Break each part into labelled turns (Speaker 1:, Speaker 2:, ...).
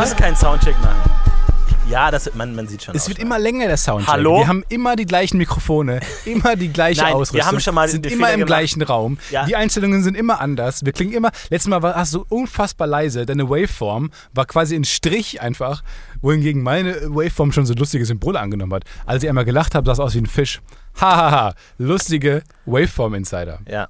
Speaker 1: mal.
Speaker 2: müssen keinen Soundcheck machen. Ja, das, man, man sieht schon
Speaker 1: Es
Speaker 2: aus,
Speaker 1: wird
Speaker 2: ja.
Speaker 1: immer länger, der Soundcheck.
Speaker 2: Hallo?
Speaker 1: Wir haben immer die gleichen Mikrofone, immer die gleiche
Speaker 2: Nein, wir
Speaker 1: Ausrüstung.
Speaker 2: haben schon mal
Speaker 1: sind immer
Speaker 2: Fehler
Speaker 1: im
Speaker 2: gemacht.
Speaker 1: gleichen Raum.
Speaker 2: Ja.
Speaker 1: Die Einstellungen sind immer anders. Wir klingen immer. Letztes Mal war hast du unfassbar leise. Deine Waveform war quasi ein Strich einfach, wohingegen meine Waveform schon so lustige Symbole angenommen hat. Als ich einmal gelacht habe, sah es aus wie ein Fisch. Hahaha, lustige Waveform-Insider.
Speaker 2: Ja.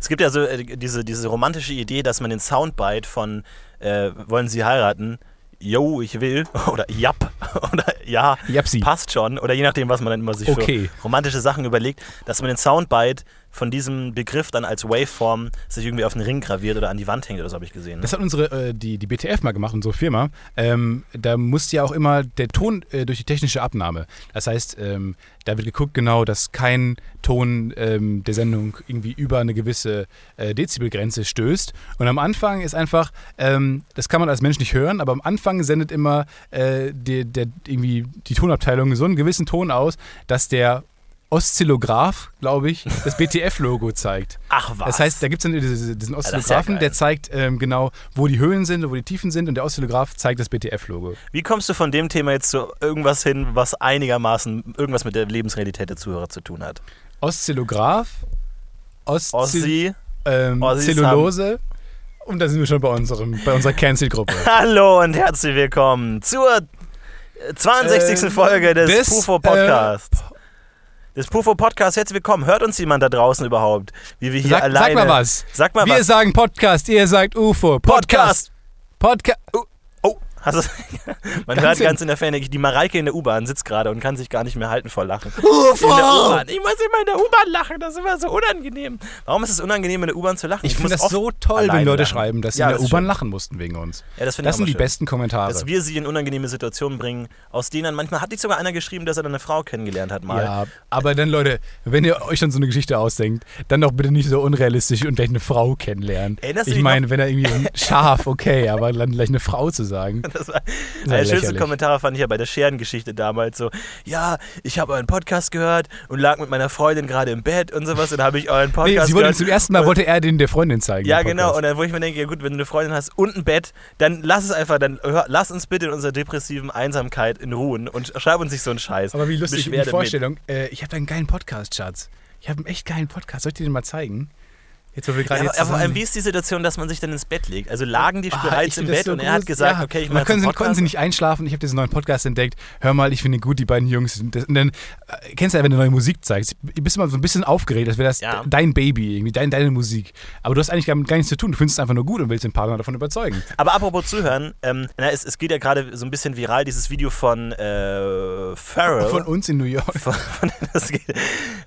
Speaker 2: Es gibt ja so äh, diese, diese romantische Idee, dass man den Soundbite von äh, Wollen Sie heiraten? Yo, ich will. Oder Japp. Oder ja,
Speaker 1: Japsi.
Speaker 2: passt schon. Oder je nachdem, was man dann immer sich
Speaker 1: Okay.
Speaker 2: für romantische Sachen überlegt, dass man den Soundbite von diesem Begriff dann als Waveform sich irgendwie auf den Ring graviert oder an die Wand hängt oder so habe ich gesehen. Ne?
Speaker 1: Das hat unsere, äh, die, die BTF mal gemacht, unsere Firma. Ähm, da musste ja auch immer der Ton äh, durch die technische Abnahme. Das heißt, ähm, da wird geguckt genau, dass kein Ton ähm, der Sendung irgendwie über eine gewisse äh, Dezibelgrenze stößt. Und am Anfang ist einfach, ähm, das kann man als Mensch nicht hören, aber am Anfang sendet immer äh, die, der, irgendwie die Tonabteilung so einen gewissen Ton aus, dass der Oszillograph, glaube ich, das BTF-Logo zeigt.
Speaker 2: Ach was.
Speaker 1: Das heißt, da gibt es diesen
Speaker 2: ja
Speaker 1: Oszillographen,
Speaker 2: geil.
Speaker 1: der zeigt ähm, genau, wo die Höhen sind und wo die Tiefen sind und der Oszillograph zeigt das BTF-Logo.
Speaker 2: Wie kommst du von dem Thema jetzt zu irgendwas hin, was einigermaßen irgendwas mit der Lebensrealität der Zuhörer zu tun hat?
Speaker 1: Oszillograph, Oszil
Speaker 2: Ossi,
Speaker 1: ähm, Zellulose und da sind wir schon bei, unserem, bei unserer Cancel-Gruppe.
Speaker 2: hallo und herzlich willkommen zur äh, 62.
Speaker 1: Ähm,
Speaker 2: Folge des,
Speaker 1: des,
Speaker 2: Pufo Podcasts. Des Pufo Podcasts, herzlich willkommen. Hört uns jemand da draußen überhaupt? Wie wir hier
Speaker 1: Sag,
Speaker 2: alleine.
Speaker 1: sag mal was.
Speaker 2: Sag mal
Speaker 1: wir
Speaker 2: was.
Speaker 1: sagen Podcast, ihr sagt UFO. Podcast. Podcast.
Speaker 2: Oh, du, man
Speaker 1: Ganz
Speaker 2: hört
Speaker 1: in-
Speaker 2: ganz in der Ferne, die Mareike in der U-Bahn sitzt gerade und kann sich gar nicht mehr halten vor Lachen.
Speaker 1: UFO.
Speaker 2: In der U-Bahn. Ich muss immer in der U-Bahn lachen, das ist immer so unangenehm. Warum ist es unangenehm, in der U-Bahn zu lachen?
Speaker 1: Ich
Speaker 2: muss
Speaker 1: finde das so toll, wenn Leute
Speaker 2: lachen.
Speaker 1: schreiben, dass sie
Speaker 2: Ja,
Speaker 1: in der U-Bahn lachen mussten wegen uns.
Speaker 2: Ja, das ich
Speaker 1: Das sind die
Speaker 2: schön.
Speaker 1: besten Kommentare.
Speaker 2: Dass wir sie in unangenehme Situationen bringen, aus denen dann manchmal hat nicht sogar einer geschrieben, dass er dann eine Frau kennengelernt hat mal.
Speaker 1: Ja, aber dann Leute, wenn ihr euch dann so eine Geschichte ausdenkt, dann doch bitte nicht so unrealistisch und gleich eine Frau kennenlernen.
Speaker 2: Erinnerst
Speaker 1: ich meine, wenn er irgendwie ein Schaf, okay, aber dann gleich eine Frau zu sagen.
Speaker 2: Das war,
Speaker 1: ja
Speaker 2: der schönste
Speaker 1: lächerlich.
Speaker 2: Kommentar fand ich ja bei der Scherengeschichte damals so, ja, ich habe euren Podcast gehört und lag mit meiner Freundin gerade im Bett und sowas und habe ich euren
Speaker 1: Nee,
Speaker 2: Podcast
Speaker 1: sie wollte
Speaker 2: gehört.
Speaker 1: zum ersten Mal
Speaker 2: und-
Speaker 1: wollte er den der Freundin zeigen.
Speaker 2: Ja, genau. Und dann, wo ich mir denke, ja gut, wenn du eine Freundin hast und ein Bett, dann lass es einfach, dann hör, lass uns bitte in unserer depressiven Einsamkeit in Ruhen und schreib uns nicht so einen Scheiß.
Speaker 1: aber wie lustig die Vorstellung. Äh, ich habe da einen geilen Podcast, Schatz. Ich habe einen echt geilen Podcast. Soll ich dir den mal zeigen? Jetzt, wo wir
Speaker 2: Mit.
Speaker 1: gerade
Speaker 2: Ja,
Speaker 1: jetzt
Speaker 2: aber allem, wie ist die Situation, dass man sich dann ins Bett legt? Also lagen die
Speaker 1: Ah,
Speaker 2: bereits
Speaker 1: ich
Speaker 2: im Bett
Speaker 1: so
Speaker 2: und er hat gesagt,
Speaker 1: Ja.
Speaker 2: okay, ich mache
Speaker 1: können konnten sie nicht einschlafen. Ich habe diesen neuen Podcast entdeckt. Hör mal, ich finde gut, die beiden Jungs. Und dann äh, kennst du ja, wenn du neue Musik zeigst, du bist immer so ein bisschen aufgeregt, als wäre das
Speaker 2: Ja.
Speaker 1: dein Baby, irgendwie dein, deine Musik. Aber du hast eigentlich gar, gar nichts zu tun. Du findest es einfach nur gut und willst den Partner davon überzeugen.
Speaker 2: Aber apropos zuhören, ähm, na, es, es geht ja gerade so ein bisschen viral, dieses Video von äh, Pharrell.
Speaker 1: Von uns in New York.
Speaker 2: Von- von- geht,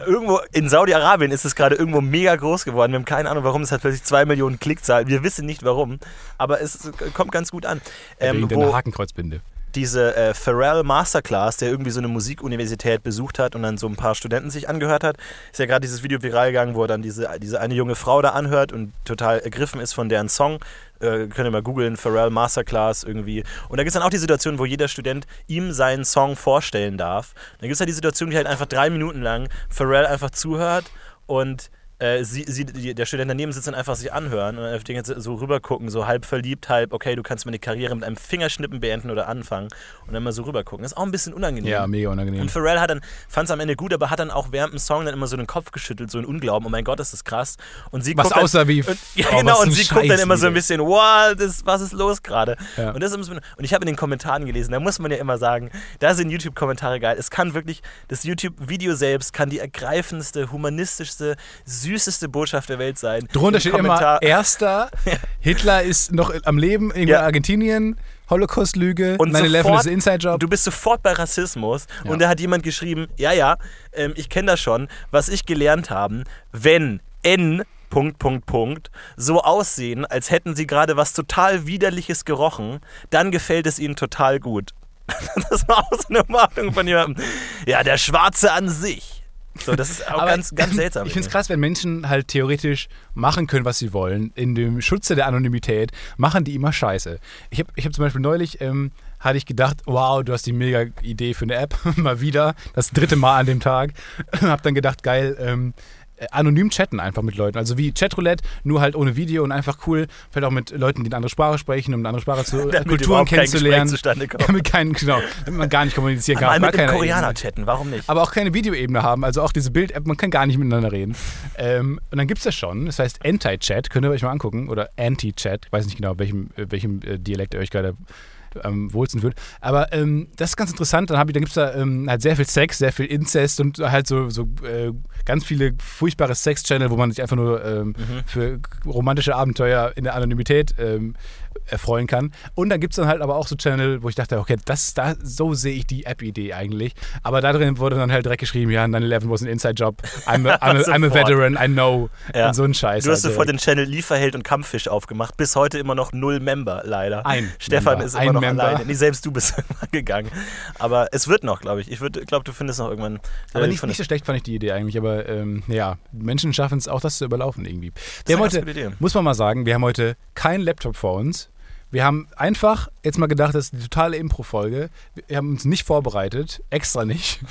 Speaker 2: irgendwo in Saudi-Arabien ist es gerade irgendwo mega groß geworden. Wir haben keine Ahnung, warum. Es hat plötzlich zwei Millionen Klickzahlen. Wir wissen nicht warum, aber es kommt ganz gut an. Ähm,
Speaker 1: wegen
Speaker 2: wo
Speaker 1: Hakenkreuzbinde.
Speaker 2: diese äh, Pharrell Masterclass, der irgendwie so eine Musikuniversität besucht hat und dann so ein paar Studenten sich angehört hat, ist ja gerade dieses Video viral gegangen, wo er dann diese, diese eine junge Frau da anhört und total ergriffen ist von deren Song. Äh, könnt ihr mal googeln, Pharrell Masterclass irgendwie. Und da gibt es dann auch die Situation, wo jeder Student ihm seinen Song vorstellen darf. Dann gibt es halt die Situation, die halt einfach drei Minuten lang Pharrell einfach zuhört und äh, sie, sie, der Student daneben sitzt und einfach sich anhören und dann auf den jetzt so rüber gucken, so halb verliebt, halb, okay, du kannst meine Karriere mit einem Fingerschnippen beenden oder anfangen und dann mal so rüber gucken. Das ist auch ein bisschen unangenehm.
Speaker 1: Ja, mega unangenehm.
Speaker 2: Und Pharrell hat dann, fand es am Ende gut, aber hat dann auch während dem Song dann immer so den Kopf geschüttelt, so ein Unglauben, oh mein Gott, ist das krass. Und sie
Speaker 1: Was
Speaker 2: guckt dann,
Speaker 1: aussah wie,
Speaker 2: und, ja,
Speaker 1: oh,
Speaker 2: genau, und sie guckt dann
Speaker 1: Scheiß
Speaker 2: immer so ein bisschen, wow, das, was ist los gerade?
Speaker 1: Ja.
Speaker 2: Und, das ist, und ich habe in den Kommentaren gelesen, da muss man ja immer sagen, da sind YouTube-Kommentare geil. Es kann wirklich, das YouTube-Video selbst kann die ergreifendste, humanistischste, süßeste Botschaft der Welt sein.
Speaker 1: Drunter steht
Speaker 2: Kommentar-
Speaker 1: immer, erster, Hitler ist noch am Leben, irgendwo
Speaker 2: Ja.
Speaker 1: in Argentinien, Holocaust-Lüge,
Speaker 2: Und
Speaker 1: 9-11
Speaker 2: sofort-
Speaker 1: ist ein Inside-Job.
Speaker 2: Du bist sofort bei Rassismus
Speaker 1: Ja.
Speaker 2: und da hat jemand geschrieben, ja, ja, ähm, ich kenne das schon, was ich gelernt habe, wenn N Punkt, Punkt, Punkt, so aussehen, als hätten sie gerade was total Widerliches gerochen, dann gefällt es ihnen total gut. Das war auch so eine Warnung von jemandem. Ja, der Schwarze an sich. So, das ist auch
Speaker 1: Aber
Speaker 2: ganz, ganz seltsam.
Speaker 1: Ich finde es krass, wenn Menschen halt theoretisch machen können, was sie wollen, in dem Schutze der Anonymität, machen die immer Scheiße. Ich habe ich hab zum Beispiel neulich, ähm, hatte ich gedacht, wow, du hast die mega Idee für eine App, mal wieder, das dritte Mal an dem Tag. hab dann gedacht, geil, ähm, äh, anonym chatten einfach mit Leuten. Also wie Chatroulette, nur halt ohne Video und einfach cool. Vielleicht auch mit Leuten, die eine andere Sprache sprechen, um eine andere Sprache zu
Speaker 2: Damit
Speaker 1: Kulturen kennenzulernen.
Speaker 2: zustande kommt.
Speaker 1: Damit, kein, genau, damit man gar nicht kommunizieren kann.
Speaker 2: Mal
Speaker 1: auf
Speaker 2: mit
Speaker 1: keiner
Speaker 2: Koreaner
Speaker 1: Ebene.
Speaker 2: chatten, warum nicht?
Speaker 1: Aber auch keine Videoebene haben, also auch diese Bild-App, man kann gar nicht miteinander reden. Ähm, und dann gibt es das schon, das heißt Anti-Chat, könnt ihr euch mal angucken, oder Anti-Chat, ich weiß nicht genau, welchem, äh, welchem äh, Dialekt ihr euch gerade am wohlsten fühlt. Aber ähm, das ist ganz interessant. Dann, ich- dann gibt es da ähm, halt sehr viel Sex, sehr viel Inzest und halt so, so äh, ganz viele furchtbare Sex-Channel, wo man sich einfach nur ähm,
Speaker 2: Mhm.
Speaker 1: für romantische Abenteuer in der Anonymität ähm, erfreuen kann. Und dann gibt es dann halt aber auch so Channel, wo ich dachte, okay, das, da, so sehe ich die App-Idee eigentlich. Aber da drin wurde dann halt direkt geschrieben, ja, 9-11 was ein Inside-Job. I'm, a- I'm, a- I'm a veteran, I know.
Speaker 2: Ja.
Speaker 1: Und so ein Scheiß.
Speaker 2: Du hast
Speaker 1: halt
Speaker 2: sofort den Channel Lieferheld und Kampffisch aufgemacht. Bis heute immer noch null Member, leider.
Speaker 1: Ein
Speaker 2: Stefan
Speaker 1: Member.
Speaker 2: ist immer
Speaker 1: Ein
Speaker 2: noch
Speaker 1: Member.
Speaker 2: alleine. Nee, selbst du bist irgendwann gegangen. Aber es wird noch, glaube ich. Ich glaube, du findest noch irgendwann.
Speaker 1: Aber nicht, nicht so schlecht fand ich die Idee eigentlich, aber ähm, ja, Menschen schaffen es auch, das zu überlaufen irgendwie. Wir haben heute, muss man mal sagen, wir haben heute keinen Laptop vor uns. Wir haben einfach jetzt mal gedacht, das ist eine totale Impro-Folge. Wir haben uns nicht vorbereitet, extra nicht.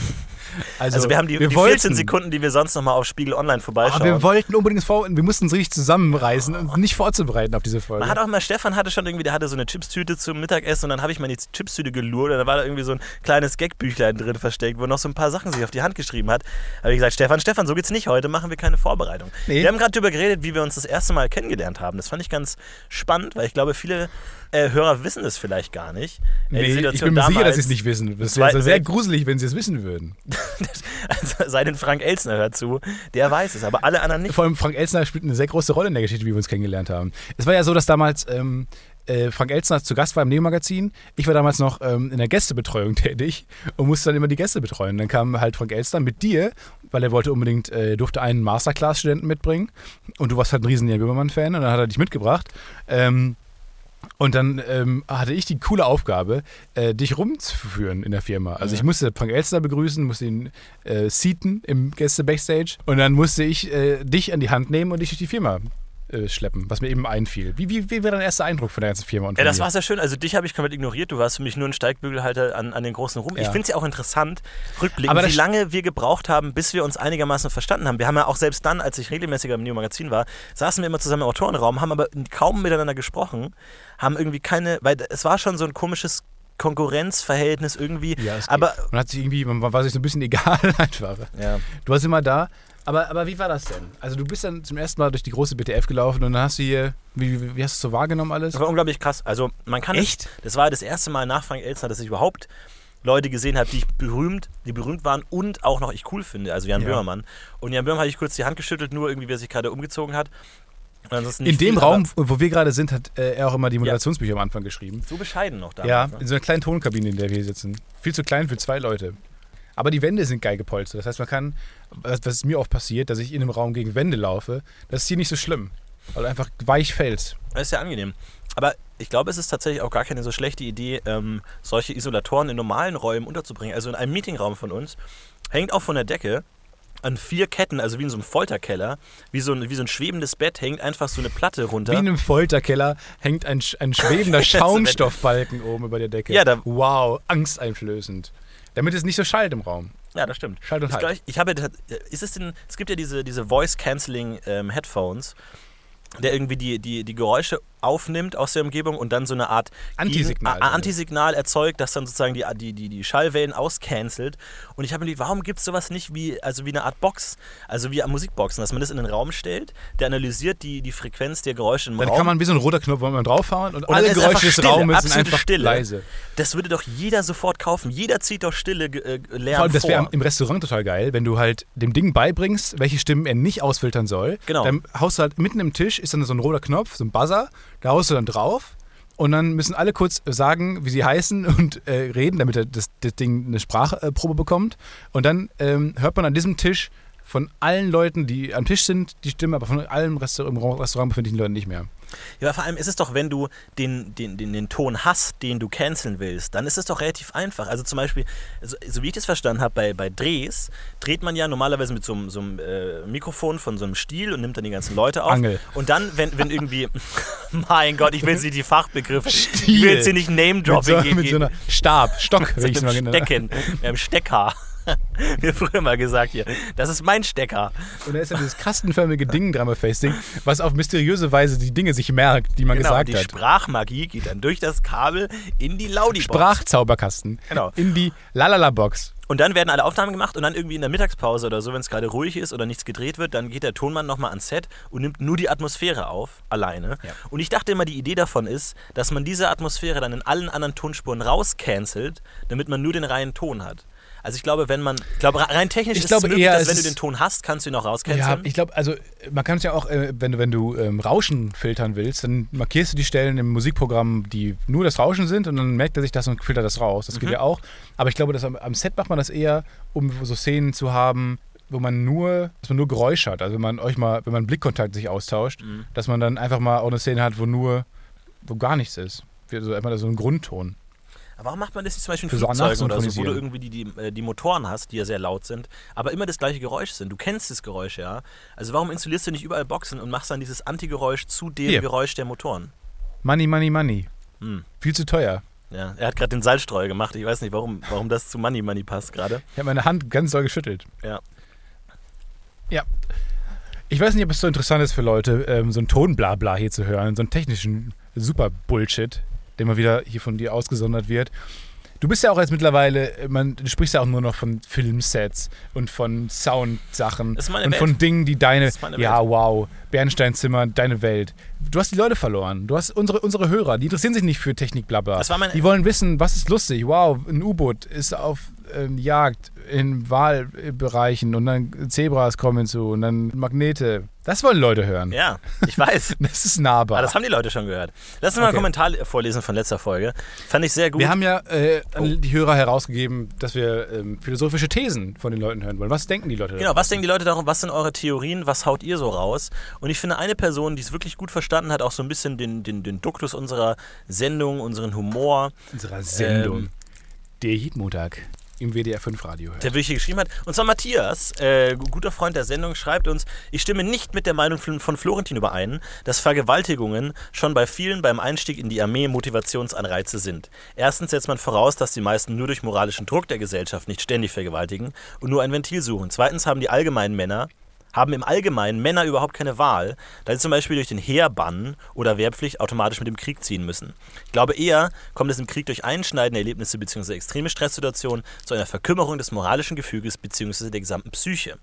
Speaker 2: Also, wir haben die,
Speaker 1: wir
Speaker 2: die
Speaker 1: wollten,
Speaker 2: 14 Sekunden, die wir sonst nochmal auf Spiegel Online vorbeischauen.
Speaker 1: Aber wir wollten unbedingt vor, wir mussten uns richtig zusammenreißen und nicht vorzubereiten auf diese Folge.
Speaker 2: Man hat auch mal, Stefan hatte schon irgendwie, der hatte so eine Chipstüte zum Mittagessen und dann habe ich mal die Chipstüte gelurrt und da war da irgendwie so ein kleines Gagbüchlein drin versteckt, wo noch so ein paar Sachen sich auf die Hand geschrieben hat. Da habe ich gesagt, Stefan, Stefan, so geht's nicht, heute machen wir keine Vorbereitung.
Speaker 1: Nee.
Speaker 2: Wir haben gerade darüber geredet, wie wir uns das erste Mal kennengelernt haben. Das fand ich ganz spannend, weil ich glaube, viele äh, Hörer wissen es vielleicht gar nicht.
Speaker 1: Nee, ich bin mir sicher, dass
Speaker 2: damals-
Speaker 1: sie es nicht wissen. Das wäre sehr gruselig, wenn sie es wissen würden.
Speaker 2: Also, sei denn Frank Elsner hört zu, der weiß es, aber alle anderen nicht.
Speaker 1: Vor allem Frank Elstner spielt eine sehr große Rolle in der Geschichte, wie wir uns kennengelernt haben. Es war ja so, dass damals ähm, äh, Frank Elstner zu Gast war im Neo-Magazin. Ich war damals noch ähm, in der Gästebetreuung tätig und musste dann immer die Gäste betreuen. Dann kam halt Frank Elstner mit dir, weil er wollte unbedingt, äh, durfte einen Masterclass-Studenten mitbringen und du warst halt ein riesen Jan Böhmermann-Fan und dann hat er dich mitgebracht. Ähm, und dann ähm, hatte ich die coole Aufgabe, äh, dich rumzuführen in der Firma. Also
Speaker 2: Ja.
Speaker 1: ich musste Frank Elster begrüßen, musste ihn äh, seaten im Gäste-Backstage und dann musste ich äh, dich an die Hand nehmen und dich durch die Firma äh, schleppen, was mir eben einfiel. Wie, wie, wie war dein erster Eindruck von der ganzen Firma? Und
Speaker 2: Ja, das war sehr schön. Also dich habe ich komplett ignoriert. Du warst für mich nur ein Steigbügelhalter an, an den großen Rum. Ich
Speaker 1: Ja.
Speaker 2: finde es ja auch interessant, rückblickend, wie lange wir gebraucht haben, bis wir uns einigermaßen verstanden haben. Wir haben ja auch selbst dann, als ich regelmäßiger im Neo-Magazin war, saßen wir immer zusammen im Autorenraum, haben aber kaum miteinander gesprochen, haben irgendwie keine, weil es war schon so ein komisches Konkurrenzverhältnis irgendwie.
Speaker 1: Ja, es
Speaker 2: aber
Speaker 1: geht. man hat sich irgendwie, man war sich so ein bisschen egal einfach.
Speaker 2: ja.
Speaker 1: Du warst immer da. Aber, aber wie war das denn? Also du bist dann zum ersten Mal durch die große BTF gelaufen und dann hast du hier, wie, wie, wie hast du es so wahrgenommen alles?
Speaker 2: Das war unglaublich krass. Also man kann
Speaker 1: Echt?
Speaker 2: Es, das war das erste Mal nach Frank Elstner, dass ich überhaupt Leute gesehen habe, die ich berühmt, die berühmt waren und auch noch ich cool finde, also Jan
Speaker 1: Ja.
Speaker 2: Böhmermann. Und Jan Böhmermann hatte ich kurz die Hand geschüttelt, nur irgendwie, wer sich gerade umgezogen hat.
Speaker 1: In dem Raum, wo wir gerade sind, hat äh, er auch immer die Moderationsbücher am Anfang geschrieben.
Speaker 2: So bescheiden noch damals.
Speaker 1: Ja,
Speaker 2: ne?
Speaker 1: in so einer kleinen Tonkabine, in der wir hier sitzen. Viel zu klein für zwei Leute. Aber die Wände sind geil gepolstert. Das heißt, man kann, was, was mir oft passiert, dass ich in einem Raum gegen Wände laufe, das ist hier nicht so schlimm. Weil einfach weich fällst.
Speaker 2: Das ist ja angenehm. Aber ich glaube, es ist tatsächlich auch gar keine so schlechte Idee, ähm, solche Isolatoren in normalen Räumen unterzubringen. Also in einem Meetingraum von uns hängt auch von der Decke an vier Ketten, also wie in so einem Folterkeller, wie so ein, wie so ein schwebendes Bett, hängt einfach so eine Platte runter.
Speaker 1: Wie in einem Folterkeller hängt ein, ein schwebender Schaumstoffbalken oben über der Decke.
Speaker 2: Ja, da-
Speaker 1: wow, angsteinflößend. Damit es nicht so schallt im Raum.
Speaker 2: Ja, das stimmt.
Speaker 1: Schalt und Halt.
Speaker 2: gleich, ich habe, ist es denn, es gibt ja diese, diese Voice-Canceling ähm, Headphones, der irgendwie die, die, die Geräusche aufnimmt aus der Umgebung und dann so eine Art
Speaker 1: Antisignal.
Speaker 2: Gegen, Antisignal erzeugt, das dann sozusagen die, die, die, die Schallwellen auscancelt. Und ich habe mir gedacht, warum gibt es sowas nicht wie, also wie eine Art Box, also wie Musikboxen, dass man das in den Raum stellt, der analysiert die, die Frequenz der Geräusche im
Speaker 1: Dann
Speaker 2: Raum.
Speaker 1: kann man wie so ein roter Knopf, man draufhauen und,
Speaker 2: Und
Speaker 1: alle
Speaker 2: dann
Speaker 1: Geräusche des Raumes sind einfach
Speaker 2: Stille.
Speaker 1: leise.
Speaker 2: das würde doch jeder sofort kaufen. Jeder zieht doch Stille äh, lernen
Speaker 1: Vor allem, das wäre im Restaurant total geil, wenn du halt dem Ding beibringst, welche Stimmen er nicht ausfiltern soll.
Speaker 2: Genau.
Speaker 1: Dann haust du halt mitten im Tisch, ist dann so ein roter Knopf, so ein Buzzer, da haust du dann drauf und dann müssen alle kurz sagen, wie sie heißen und äh, reden, damit das, das Ding eine Sprachprobe bekommt. Und dann ähm, hört man an diesem Tisch von allen Leuten, die am Tisch sind, die Stimme, aber von allen Restaur im Restaurant befindlichen Leuten nicht mehr.
Speaker 2: Ja, aber vor allem ist es doch, wenn du den, den, den, den Ton hast, den du canceln willst, dann ist es doch relativ einfach. Also zum Beispiel, so, so wie ich das verstanden habe, bei, bei Drehs dreht man ja normalerweise mit so, einem- so einem äh, Mikrofon von so einem Stiel und nimmt dann die ganzen Leute auf.
Speaker 1: Angel.
Speaker 2: Und dann, wenn, wenn irgendwie, mein Gott, ich will nicht die Fachbegriffe, ich
Speaker 1: Stiel.
Speaker 2: will jetzt hier nicht
Speaker 1: Mit
Speaker 2: Name-Dropping
Speaker 1: so,
Speaker 2: geben.
Speaker 1: mit so einer Stab, Stock,
Speaker 2: mit
Speaker 1: will ich
Speaker 2: so
Speaker 1: mal
Speaker 2: einem. Stecken, mit einem Stecker. Mir früher mal gesagt hier, das ist mein Stecker.
Speaker 1: Und da ist ja dieses kastenförmige Ding dran bei Facing, was auf mysteriöse Weise die Dinge sich merkt, die man
Speaker 2: Genau,
Speaker 1: gesagt
Speaker 2: die
Speaker 1: hat.
Speaker 2: Sprachmagie geht dann durch das Kabel in die Laudi-Box.
Speaker 1: Sprachzauberkasten.
Speaker 2: Genau.
Speaker 1: In die Lalala-Box.
Speaker 2: Und dann werden alle Aufnahmen gemacht und dann irgendwie in der Mittagspause oder so, wenn es gerade ruhig ist oder nichts gedreht wird, dann geht der Tonmann nochmal ans Set und nimmt nur die Atmosphäre auf, alleine.
Speaker 1: Ja.
Speaker 2: Und ich dachte immer, die Idee davon ist, dass man diese Atmosphäre dann in allen anderen Tonspuren rauscancelt, damit man nur den reinen Ton hat. Also ich glaube, wenn man, ich glaube, rein technisch
Speaker 1: Ich
Speaker 2: ist
Speaker 1: glaube
Speaker 2: es möglich, dass wenn du den Ton hast, kannst du ihn auch
Speaker 1: Ja,
Speaker 2: rauscanceln.
Speaker 1: ich glaube, also man kann es ja auch, äh, wenn du, wenn du ähm, Rauschen filtern willst, dann markierst du die Stellen im Musikprogramm, die nur das Rauschen sind und dann merkt er sich das und filtert das raus. Das geht ja auch. Aber ich glaube, dass am, am Set macht man das eher, um so Szenen zu haben, wo man nur, dass man nur Geräusch hat. Also wenn man euch mal, wenn man Blickkontakt sich austauscht, dass man dann einfach mal auch eine Szene hat, wo nur, wo gar nichts ist. Wie So einfach so ein Grundton.
Speaker 2: Aber warum macht man das nicht zum Beispiel in Flugzeugen oder so, wo du irgendwie die, die, äh, die Motoren hast, die ja sehr laut sind, aber immer das gleiche Geräusch sind? Du kennst das Geräusch, ja. Also warum installierst du nicht überall Boxen und machst dann dieses Antigeräusch zu dem
Speaker 1: Hier.
Speaker 2: Geräusch der Motoren?
Speaker 1: Money, money, money.
Speaker 2: Hm.
Speaker 1: Viel zu teuer.
Speaker 2: Ja, er hat gerade den Salzstreuer gemacht. Ich weiß nicht, warum, warum das zu Money Money passt gerade.
Speaker 1: Ich habe meine Hand ganz doll geschüttelt.
Speaker 2: Ja.
Speaker 1: Ja. Ich weiß nicht, ob es so interessant ist für Leute, ähm, so ein Tonblabla hier zu hören, so einen technischen Super-Bullshit, der mal wieder hier von dir ausgesondert wird. Du bist ja auch jetzt mittlerweile, man, du sprichst ja auch nur noch von Filmsets und von Soundsachen und
Speaker 2: Welt.
Speaker 1: von Dingen, die deine, ja wow, Bernsteinzimmer, deine Welt. Du hast die Leute verloren. Du hast unsere, unsere Hörer, die interessieren sich nicht für Technik, blabla.
Speaker 2: Das war meine-
Speaker 1: die wollen wissen, was ist lustig. Wow, ein U-Boot ist auf ähm, Jagd in Wahlbereichen und dann Zebras kommen hinzu und dann Magnete. Das wollen Leute hören.
Speaker 2: Ja, ich weiß.
Speaker 1: Das ist nahbar.
Speaker 2: Aber das haben die Leute schon gehört. Lass uns mal einen. Kommentar vorlesen von letzter Folge. Fand ich sehr gut.
Speaker 1: wir haben ja äh,
Speaker 2: Oh.
Speaker 1: die Hörer herausgegeben, dass wir ähm, philosophische Thesen von den Leuten hören wollen. Was denken die Leute?
Speaker 2: Genau, was denken die Leute darum, was sind eure Theorien, was haut ihr so raus? Und ich finde, eine Person, die es wirklich gut verstanden hat, auch so ein bisschen den, den, den Duktus unserer Sendung, unseren Humor,
Speaker 1: unserer Sendung.
Speaker 2: Ähm,
Speaker 1: der Hitmontag im WDR 5 Radio hört.
Speaker 2: der wirklich geschrieben hat. Und zwar Matthias, äh, guter Freund der Sendung, schreibt uns, ich stimme nicht mit der Meinung von Florentin überein, dass Vergewaltigungen schon bei vielen beim Einstieg in die Armee Motivationsanreize sind. Erstens setzt man voraus, dass die meisten nur durch moralischen Druck der Gesellschaft nicht ständig vergewaltigen und nur ein Ventil suchen. Zweitens haben die allgemeinen Männer haben im Allgemeinen Männer überhaupt keine Wahl, da sie zum Beispiel durch den Heerbann oder Wehrpflicht automatisch mit dem Krieg ziehen müssen. Ich glaube eher, kommt es im Krieg durch einschneidende Erlebnisse bzw. extreme Stresssituationen zu einer Verkümmerung des moralischen Gefüges bzw. der gesamten Psyche.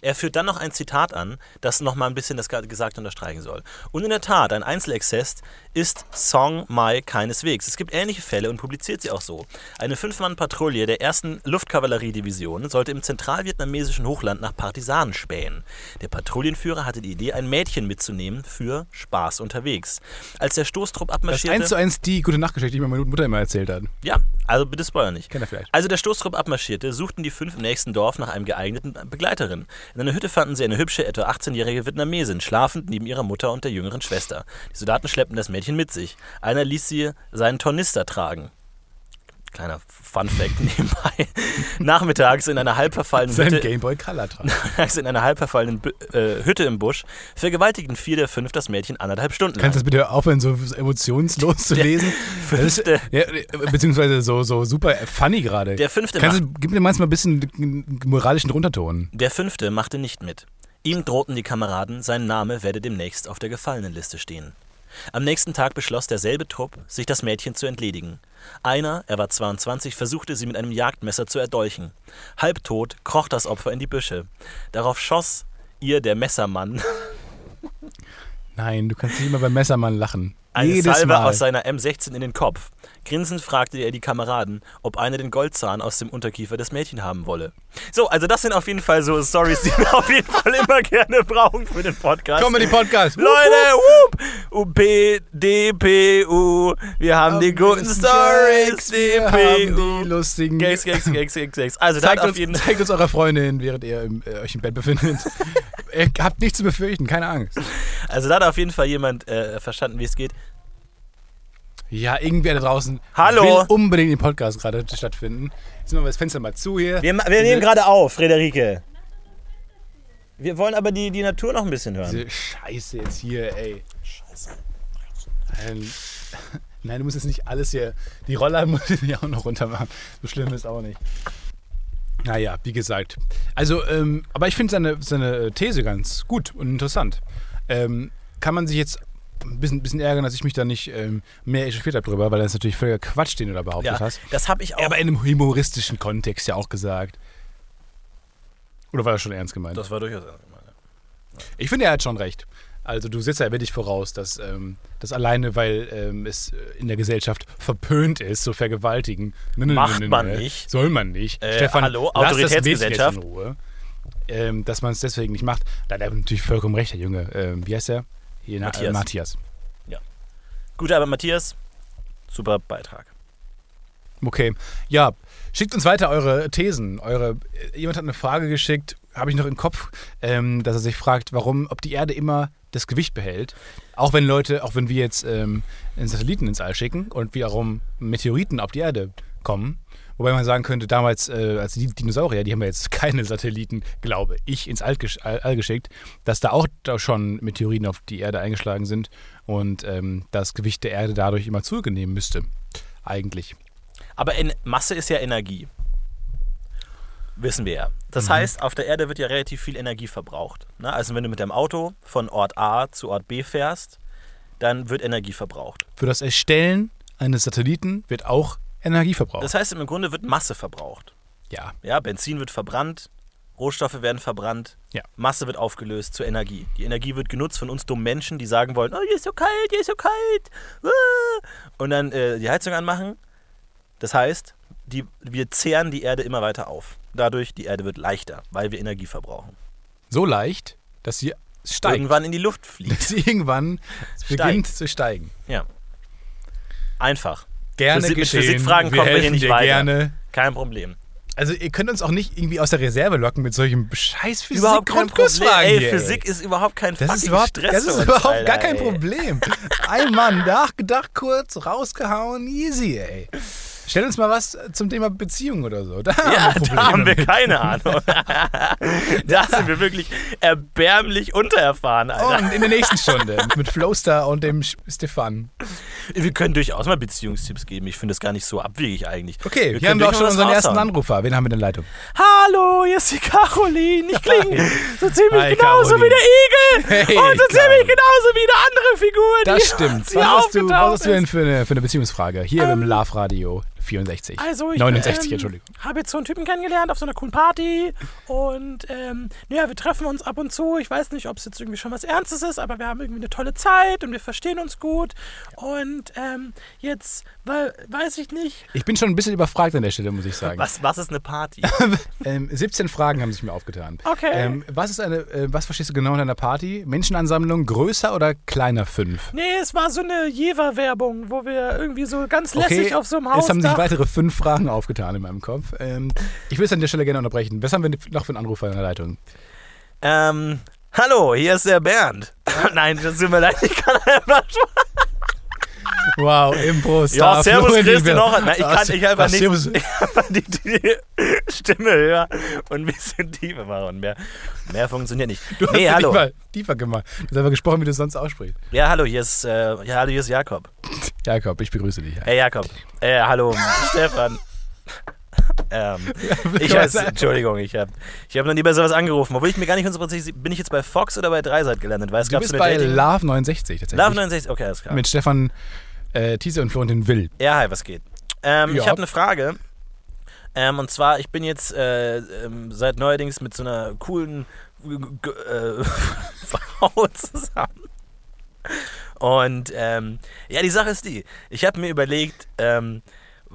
Speaker 2: Er führt dann noch ein Zitat an, das nochmal ein bisschen das Gesagte unterstreichen soll. Und in der Tat, ein Einzelexzess ist Song Mai keineswegs. Es gibt ähnliche Fälle und publiziert sie auch so. Eine Fünf-Mann-Patrouille der ersten Luftkavalleriedivision sollte im zentralvietnamesischen Hochland nach Partisanen spähen. Der Patrouillenführer hatte die Idee, ein Mädchen mitzunehmen für Spaß unterwegs. Als der Stoßtrupp
Speaker 1: Das ist
Speaker 2: abmarschierte...
Speaker 1: eins zu eins die gute Nachtgeschichte, die mir meine Mutter immer erzählt hat.
Speaker 2: Ja, also bitte spoiler nicht.
Speaker 1: Kennt er vielleicht.
Speaker 2: Also der Stoßtrupp abmarschierte, suchten die fünf im nächsten Dorf nach einem geeigneten Begleiterin. In einer Hütte fanden sie eine hübsche, etwa 18-jährige Vietnamesin, schlafend neben ihrer Mutter und der jüngeren Schwester. Die Soldaten schleppten das Mädchen mit sich. Einer ließ sie seinen Tornister tragen. Kleiner Funfact nebenbei. Nachmittags in einer halb verfallenen Hütte,
Speaker 1: Gameboy Color dran.
Speaker 2: nachmittags in einer halb verfallenen äh, Hütte im Busch vergewaltigten vier der fünf das Mädchen anderthalb Stunden
Speaker 1: Kannst du das bitte aufhören, so emotionslos zu lesen? Das ist, ja, beziehungsweise so, so super funny gerade.
Speaker 2: Der fünfte
Speaker 1: Kannst du, gib mir manchmal ein bisschen moralischen Unterton.
Speaker 2: Der fünfte machte nicht mit. Ihm drohten die Kameraden, sein Name werde demnächst auf der Gefallenenliste stehen. Am nächsten Tag beschloss derselbe Trupp, sich das Mädchen zu entledigen. Einer, er war 22, versuchte sie mit einem Jagdmesser zu erdolchen. Halbtot kroch das Opfer in die Büsche. Darauf schoss ihr der Messermann
Speaker 1: Nein, du kannst nicht immer beim Messermann lachen.
Speaker 2: eine
Speaker 1: Jedes
Speaker 2: Salve
Speaker 1: Mal.
Speaker 2: aus seiner M16 in den Kopf. Grinsend fragte er die Kameraden, ob einer den Goldzahn aus dem Unterkiefer des Mädchen haben wolle. So, also das sind auf jeden Fall so Stories, die wir auf jeden Fall immer gerne brauchen für den Podcast.
Speaker 1: Comedy Podcast.
Speaker 2: Leute, whoop! U, P, D, P, U. Wir haben die guten Stories. D,
Speaker 1: wir
Speaker 2: P,
Speaker 1: haben die lustigen.
Speaker 2: Gags, Gags, Gags, Gags, Gags. Also,
Speaker 1: Zeigt
Speaker 2: auf
Speaker 1: uns,
Speaker 2: jeden
Speaker 1: zeigt uns eurer Freundin, während ihr im, äh, euch im Bett befindet. ihr habt nichts zu befürchten, keine Angst.
Speaker 2: Also, da hat auf jeden Fall jemand äh, verstanden, wie es geht.
Speaker 1: Ja, irgendwer da draußen
Speaker 2: Hallo?
Speaker 1: will unbedingt den Podcast gerade stattfinden. Jetzt machen wir das Fenster mal zu hier.
Speaker 2: Wir, wir nehmen gerade auf, Frederike. Wir wollen aber die, die Natur noch ein bisschen hören.
Speaker 1: Diese Scheiße jetzt hier, ey.
Speaker 2: Scheiße.
Speaker 1: Nein, nein, du musst jetzt nicht alles hier. Die Roller muss ich nicht auch noch runter machen. So schlimm ist auch nicht. Naja, wie gesagt. Also, ähm, aber ich finde seine, seine These ganz gut und interessant. Ähm, kann man sich jetzt ein bisschen, bisschen ärgern, dass ich mich da nicht ähm, mehr echauffiert habe drüber, weil das ist natürlich völliger Quatsch, den du da behauptet
Speaker 2: Ja,
Speaker 1: hast.
Speaker 2: das habe ich auch.
Speaker 1: Aber in einem humoristischen Kontext ja auch gesagt. Oder war das schon ernst gemeint?
Speaker 2: das war durchaus ernst gemeint.
Speaker 1: Ich finde, er hat schon recht. Also du setzt ja wirklich voraus, dass ähm, das alleine, weil ähm, es äh, in der Gesellschaft verpönt ist, so vergewaltigen. Nö,
Speaker 2: Macht
Speaker 1: nö, nö.
Speaker 2: man nicht.
Speaker 1: Soll man nicht.
Speaker 2: Äh,
Speaker 1: Stefan,
Speaker 2: hallo,
Speaker 1: das
Speaker 2: Autoritätsgesellschaft.
Speaker 1: jetzt in Ruhe. Ähm, dass man es deswegen nicht macht. Da hat er natürlich vollkommen recht, der Junge. Ähm, wie heißt der? Hier, na,
Speaker 2: Matthias.
Speaker 1: Äh, Matthias.
Speaker 2: Gute Arbeit, Matthias. Super Beitrag.
Speaker 1: Okay. Ja, schickt uns weiter eure Thesen. Eure, jemand hat eine Frage geschickt, habe ich noch im Kopf, ähm, dass er sich fragt, warum, ob die Erde immer das Gewicht behält. Auch wenn Leute, auch wenn wir jetzt ähm, einen Satelliten ins All schicken und wiederum Meteoriten auf die Erde kommen. Wobei man sagen könnte, damals, äh, als die Dinosaurier, die haben ja jetzt keine Satelliten, glaube ich, ins All, All, geschickt, dass da auch da schon Meteoriten auf die Erde eingeschlagen sind und ähm, das Gewicht der Erde dadurch immer zugenehmen müsste. Eigentlich.
Speaker 2: Aber in Masse ist ja Energie. Wissen wir ja. Das heißt, auf der Erde wird ja relativ viel Energie verbraucht. Ne? Also wenn du mit deinem Auto von Ort A zu Ort B fährst, dann wird Energie verbraucht.
Speaker 1: Für das Erstellen eines Satelliten wird auch Energie verbraucht.
Speaker 2: Das heißt, im Grunde wird Masse verbraucht.
Speaker 1: ja.
Speaker 2: Ja, Benzin wird verbrannt, Rohstoffe werden verbrannt,
Speaker 1: Ja.
Speaker 2: Masse wird aufgelöst zur Energie. Die Energie wird genutzt von uns dummen Menschen, die sagen wollen, oh, hier ist so kalt, hier ist so kalt. Ah. Und dann äh, die Heizung anmachen. Das heißt, die, wir zehren die Erde immer weiter auf. Dadurch, die Erde wird leichter, weil wir Energie verbrauchen.
Speaker 1: So leicht, dass sie steigt.
Speaker 2: Irgendwann in die Luft fliegt.
Speaker 1: Dass sie irgendwann beginnt zu steigen.
Speaker 2: Ja. Einfach.
Speaker 1: Gerne
Speaker 2: Physik- mit
Speaker 1: geschehen.
Speaker 2: Physikfragen
Speaker 1: wir
Speaker 2: kommen wir hier nicht weiter.
Speaker 1: gerne.
Speaker 2: Kein Problem.
Speaker 1: Also ihr könnt uns auch nicht irgendwie aus der Reserve locken mit solchen scheiß
Speaker 2: Problem.
Speaker 1: Physik-Grundkursfragen
Speaker 2: Ey. Physik ist überhaupt kein
Speaker 1: Das ist überhaupt,
Speaker 2: Stress
Speaker 1: das ist überhaupt
Speaker 2: Alter,
Speaker 1: gar kein
Speaker 2: ey.
Speaker 1: Problem. Ein Mann nachgedacht, kurz rausgehauen, easy, ey. Stell uns mal was zum Thema Beziehung oder so. Da
Speaker 2: Ja,
Speaker 1: haben wir
Speaker 2: da haben wir keine Ahnung. da sind wir wirklich erbärmlich untererfahren, Alter.
Speaker 1: Und in der nächsten Stunde mit Flowstar und dem Stefan.
Speaker 2: Wir können durchaus mal Beziehungstipps geben. Ich finde das gar nicht so abwegig eigentlich.
Speaker 1: Okay,
Speaker 2: wir
Speaker 1: hier haben wir auch
Speaker 2: durchaus
Speaker 1: schon unseren ersten. Anrufer. Wen haben wir in der Leitung?
Speaker 2: Hallo, hier ist die Caroline. Ich klinge so ziemlich
Speaker 1: Hi,
Speaker 2: genauso
Speaker 1: Caroline.
Speaker 2: wie der Igel
Speaker 1: Hey,
Speaker 2: und so
Speaker 1: Caroline.
Speaker 2: ziemlich genauso wie eine andere Figur, die
Speaker 1: Das stimmt. Was hast, du, was hast du denn für eine, für eine Beziehungsfrage? Hier im Love Radio 64.
Speaker 3: Also ich
Speaker 1: 69,
Speaker 3: ähm,
Speaker 1: Entschuldigung.
Speaker 3: habe jetzt so einen Typen kennengelernt auf so einer coolen Party und ähm, naja, wir treffen uns ab und zu. Ich weiß nicht, ob es jetzt irgendwie schon was Ernstes ist, aber wir haben irgendwie eine tolle Zeit und wir verstehen uns gut. Und ähm, jetzt weil, weiß ich nicht.
Speaker 1: Ich bin schon ein bisschen überfragt an der Stelle, muss ich sagen.
Speaker 2: Was, was ist eine Party?
Speaker 1: Ähm, 17 Fragen haben sich mir aufgetan.
Speaker 3: Okay.
Speaker 1: Ähm, was ist eine, äh, was verstehst du genau in einer Party? Menschenansammlung größer oder kleiner 5?
Speaker 3: Nee, es war so eine Jever-Werbung, wo wir irgendwie so ganz lässig auf so einem Haus.
Speaker 1: Haben sich weitere fünf Fragen aufgetan in meinem Kopf. Ähm, ich will es an der Stelle gerne unterbrechen. Was haben wir noch für einen Anrufer in der Leitung?
Speaker 2: ähm, hallo, hier ist der Bernd. Nein, das tut mir leid, ich kann einfach
Speaker 1: Wow, Impro,
Speaker 2: Ja, servus,
Speaker 1: wir-
Speaker 2: noch. Nein, ich
Speaker 1: Was-
Speaker 2: kann ich einfach nicht
Speaker 1: servus?
Speaker 2: ich einfach die, die Stimme höher und ein bisschen tiefer machen. Mehr, mehr funktioniert nicht.
Speaker 1: Du hast
Speaker 2: nee,
Speaker 1: ja
Speaker 2: hallo.
Speaker 1: mal tiefer gemacht. Du hast einfach gesprochen, wie du es sonst aussprichst.
Speaker 2: Ja, hallo, hier ist, äh, ja, hallo, hier ist Jakob.
Speaker 1: Jakob, ich begrüße dich.
Speaker 2: Hey, Jakob. Äh, hallo, Stefan. ähm, ich heiße, Entschuldigung, ich habe ich hab noch nie bei sowas angerufen. Obwohl ich mir gar nicht hundertprozentig, bin ich jetzt bei Fox oder bei Dreisat gelandet? Weil es
Speaker 1: Du
Speaker 2: gab
Speaker 1: bist
Speaker 2: so eine
Speaker 1: bei
Speaker 2: Dating-
Speaker 1: Love 69 tatsächlich.
Speaker 2: Love 69, okay, alles klar.
Speaker 1: Mit Stefan äh, Thiese und Florentin Will.
Speaker 2: Ja, hi, was geht? Ähm, Ich
Speaker 1: Ja.
Speaker 2: habe eine Frage. Ähm, und zwar, ich bin jetzt äh, ähm, seit neuerdings mit so einer coolen äh, Frau zusammen. Und ähm, ja, die Sache ist die, ich habe mir überlegt, ähm,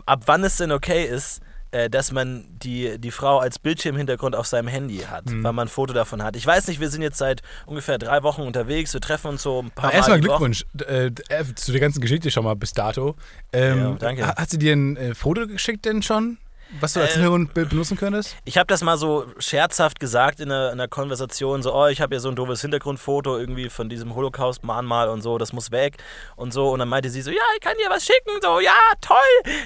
Speaker 2: ab wann es denn okay ist, dass man die, die Frau als Bildschirmhintergrund auf seinem Handy hat,
Speaker 1: Mhm.
Speaker 2: weil man ein Foto davon hat. Ich weiß nicht, wir sind jetzt seit ungefähr drei Wochen unterwegs, wir treffen uns so ein paar
Speaker 1: Aber
Speaker 2: Mal
Speaker 1: erstmal. Glückwunsch äh, äh, zu der ganzen Geschichte schon mal bis dato. Ähm,
Speaker 2: Ja, danke.
Speaker 1: ha- Hat sie dir ein äh, Foto geschickt denn schon? Was du als
Speaker 2: Äh,
Speaker 1: Hintergrundbild benutzen könntest?
Speaker 2: Ich habe das mal so scherzhaft gesagt in einer, in einer Konversation, so, oh, ich habe hier so ein doofes Hintergrundfoto irgendwie von diesem Holocaust-Mahnmal und so, das muss weg und so. Und dann meinte sie so, ja, ich kann dir was schicken, so, ja, toll,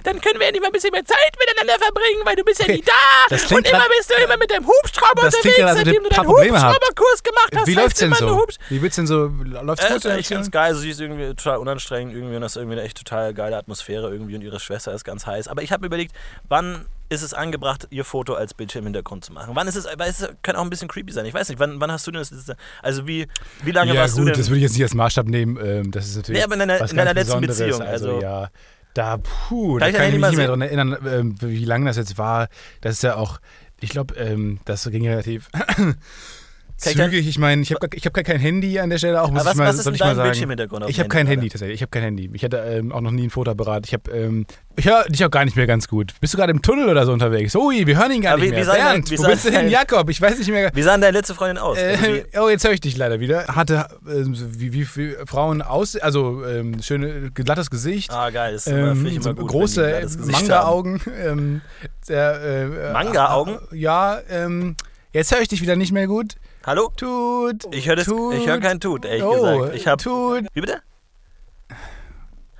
Speaker 2: dann können wir endlich mal ein bisschen mehr Zeit miteinander verbringen, weil du bist ja
Speaker 1: Okay,
Speaker 2: nie da und immer bist du immer mit deinem Hubschrauber
Speaker 1: Das
Speaker 2: unterwegs,
Speaker 1: grad,
Speaker 2: seitdem du deinen. Hubschrauberkurs gemacht hast.
Speaker 1: Wie läuft's denn so?
Speaker 2: Hubsch
Speaker 1: Wie wird's denn so? Läuft's
Speaker 2: äh,
Speaker 1: gut?
Speaker 2: ist echt ganz geil. Sie ist irgendwie total unanstrengend irgendwie und das ist irgendwie eine echt total geile Atmosphäre irgendwie und ihre Schwester ist ganz heiß. Aber ich habe mir überlegt, wann ist es angebracht, ihr Foto als Bildschirmhintergrund zu machen? Wann ist es, weil es kann auch ein bisschen creepy sein. Ich weiß nicht, wann, wann hast du denn das? Also wie, wie lange
Speaker 1: ja,
Speaker 2: warst
Speaker 1: gut,
Speaker 2: du denn?
Speaker 1: das würde ich jetzt nicht als Maßstab nehmen. Ähm, das ist natürlich.
Speaker 2: Nee, aber in deiner-
Speaker 1: was
Speaker 2: in deiner
Speaker 1: ganz
Speaker 2: letzten. Beziehung, also-
Speaker 1: ja. Da, puh,
Speaker 2: Kann
Speaker 1: da
Speaker 2: ich dein
Speaker 1: kann ich mich nicht mehr daran erinnern, ähm, wie lange das jetzt war. Das ist ja auch, ich glaube, ähm, das ging relativ zügig. Ich meine, ich habe ich hab gar kein Handy an der Stelle auch, muss
Speaker 2: Aber was,
Speaker 1: ich mal,
Speaker 2: was ist denn dein. Bildschirmhintergrund
Speaker 1: Ich habe kein? Handy tatsächlich. Ich habe kein Handy. Ich hatte ähm, auch noch nie ein Fotoapparat. Ich habe, ähm, ich höre dich auch gar nicht mehr ganz gut. Bist du gerade im Tunnel oder so unterwegs? Ui, wir hören ihn gar
Speaker 2: Aber
Speaker 1: nicht
Speaker 2: wie-
Speaker 1: mehr.
Speaker 2: wie
Speaker 1: Bernd,
Speaker 2: dein-
Speaker 1: wo bist du hin? Jakob, ich weiß nicht mehr.
Speaker 2: Wie sah deine letzte Freundin aus? Also
Speaker 1: Äh, oh, jetzt höre ich dich leider wieder. Hatte, ähm, so wie, wie, wie Frauen aus, also ähm, schöne, glattes Gesicht.
Speaker 2: ah, geil. Das
Speaker 1: Ähm,
Speaker 2: immer
Speaker 1: so
Speaker 2: gut,
Speaker 1: große
Speaker 2: haben.
Speaker 1: Manga-Augen. Ähm, äh, äh,
Speaker 2: Manga-Augen?
Speaker 1: äh, Ja, ähm, jetzt höre ich dich wieder nicht mehr gut.
Speaker 2: Hallo?
Speaker 1: Tut.
Speaker 2: Ich höre
Speaker 1: tut,
Speaker 2: hör kein Tut, ehrlich
Speaker 1: oh,
Speaker 2: gesagt. Ich hab,
Speaker 1: Tut.
Speaker 2: wie bitte?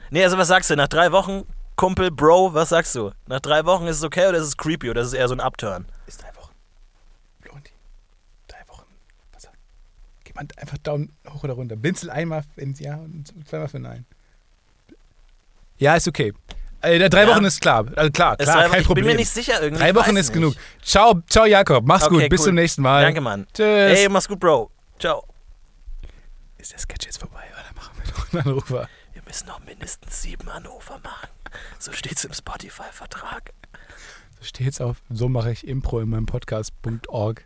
Speaker 2: Nee, also was sagst du? Nach drei Wochen, Kumpel, Bro, was sagst du? Nach drei Wochen ist es okay oder ist es creepy oder ist es eher so ein Upturn?
Speaker 1: Ist drei Wochen. Florenti. Drei Wochen. Was sagt? Gib mal einfach Daumen hoch oder runter. Blinzel einmal ins Ja und zweimal für Nein. Ja, ist okay. Äh, drei
Speaker 2: Ja.
Speaker 1: Wochen ist klar. Also klar, klar, kein
Speaker 2: ich
Speaker 1: Problem.
Speaker 2: bin mir nicht sicher irgendwie.
Speaker 1: drei
Speaker 2: ich
Speaker 1: Wochen ist
Speaker 2: nicht.
Speaker 1: genug. Ciao, ciao Jakob. Mach's
Speaker 2: Okay,
Speaker 1: gut. Bis
Speaker 2: cool.
Speaker 1: zum nächsten Mal.
Speaker 2: Danke, Mann.
Speaker 1: Tschüss.
Speaker 2: Ey, mach's gut, Bro. Ciao.
Speaker 1: ist der Sketch jetzt vorbei oder machen wir noch einen Anrufer?
Speaker 2: Wir müssen noch mindestens sieben Anrufer machen. So steht's im Spotify-Vertrag.
Speaker 1: So steht's auf. So mache ich Impro in meinem Podcast.org.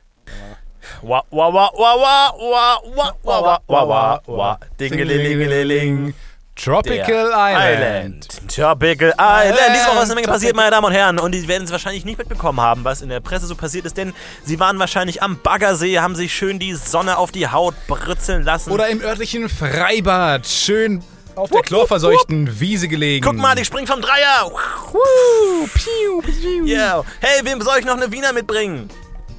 Speaker 2: Wa wa wa wa wa wa wa wa wa wa wa Dingelingelingeling.
Speaker 1: Tropical Island.
Speaker 2: Tropical Island. Diese Woche ist eine Menge passiert, meine Damen und Herren. Und die werden es wahrscheinlich nicht mitbekommen haben, was in der Presse so passiert ist, denn sie waren wahrscheinlich am Baggersee, haben sich schön die Sonne auf die Haut britzeln lassen.
Speaker 1: Oder im örtlichen Freibad. Schön auf der chlorverseuchten Wiese gelegen.
Speaker 2: Guck mal, ich spring vom Dreier. Yeah. Hey, wem soll ich noch eine Wiener mitbringen?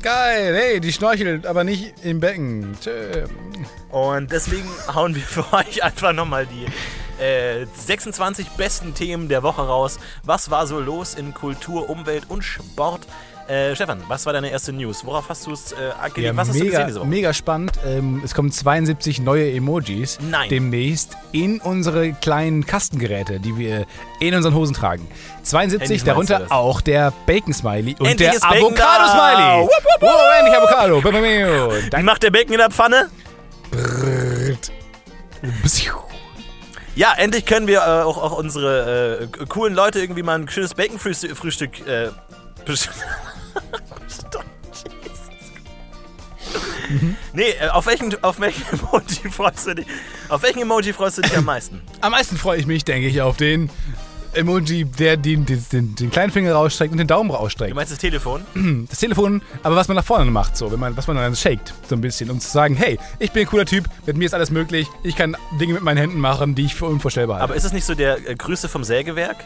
Speaker 1: Geil, hey, die schnorchelt, aber nicht im Becken. Tschö.
Speaker 2: Und deswegen hauen wir für euch einfach nochmal die äh, 26 besten Themen der Woche raus. Was war so los in Kultur, Umwelt und Sport? Äh, Stefan, was war deine erste News? Worauf hast du es äh?
Speaker 1: Ja,
Speaker 2: was hast du
Speaker 1: mega,
Speaker 2: gesehen diese Woche?
Speaker 1: mega spannend. Ähm, es kommen 72 neue Emojis
Speaker 2: Nein.
Speaker 1: demnächst in unsere kleinen Kastengeräte, die wir in unseren Hosen tragen. 72,
Speaker 2: Endlich du
Speaker 1: darunter auch der Bacon-Smiley und
Speaker 2: Endlich
Speaker 1: der. Avocado-Smiley. Oh, endlich Avocado.
Speaker 2: Wie macht der Bacon in der Pfanne?
Speaker 1: Brrrt.
Speaker 2: Ja, endlich können wir äh, auch, auch unsere äh, coolen Leute irgendwie mal ein schönes Bacon-Frühstück. Frühstück, äh, Jesus. Nee, äh, auf welchen, auf welchen Emoji freust du dich? Auf welchen Emoji freust du dich am meisten?
Speaker 1: Am meisten freue ich mich, denke ich, auf den Emoji, der den, den, den, kleinen Finger rausstreckt und den Daumen
Speaker 2: Du
Speaker 1: rausstreckt.
Speaker 2: meinst das Telefon?
Speaker 1: Das Telefon, aber was man nach vorne macht, so, wenn man, was man dann shakt, so ein bisschen, um zu sagen, hey, ich bin ein cooler Typ, mit mir ist alles möglich, ich kann Dinge mit meinen Händen machen, die ich für unvorstellbar halte.
Speaker 2: Aber ist es nicht so der äh, Grüße vom Sägewerk?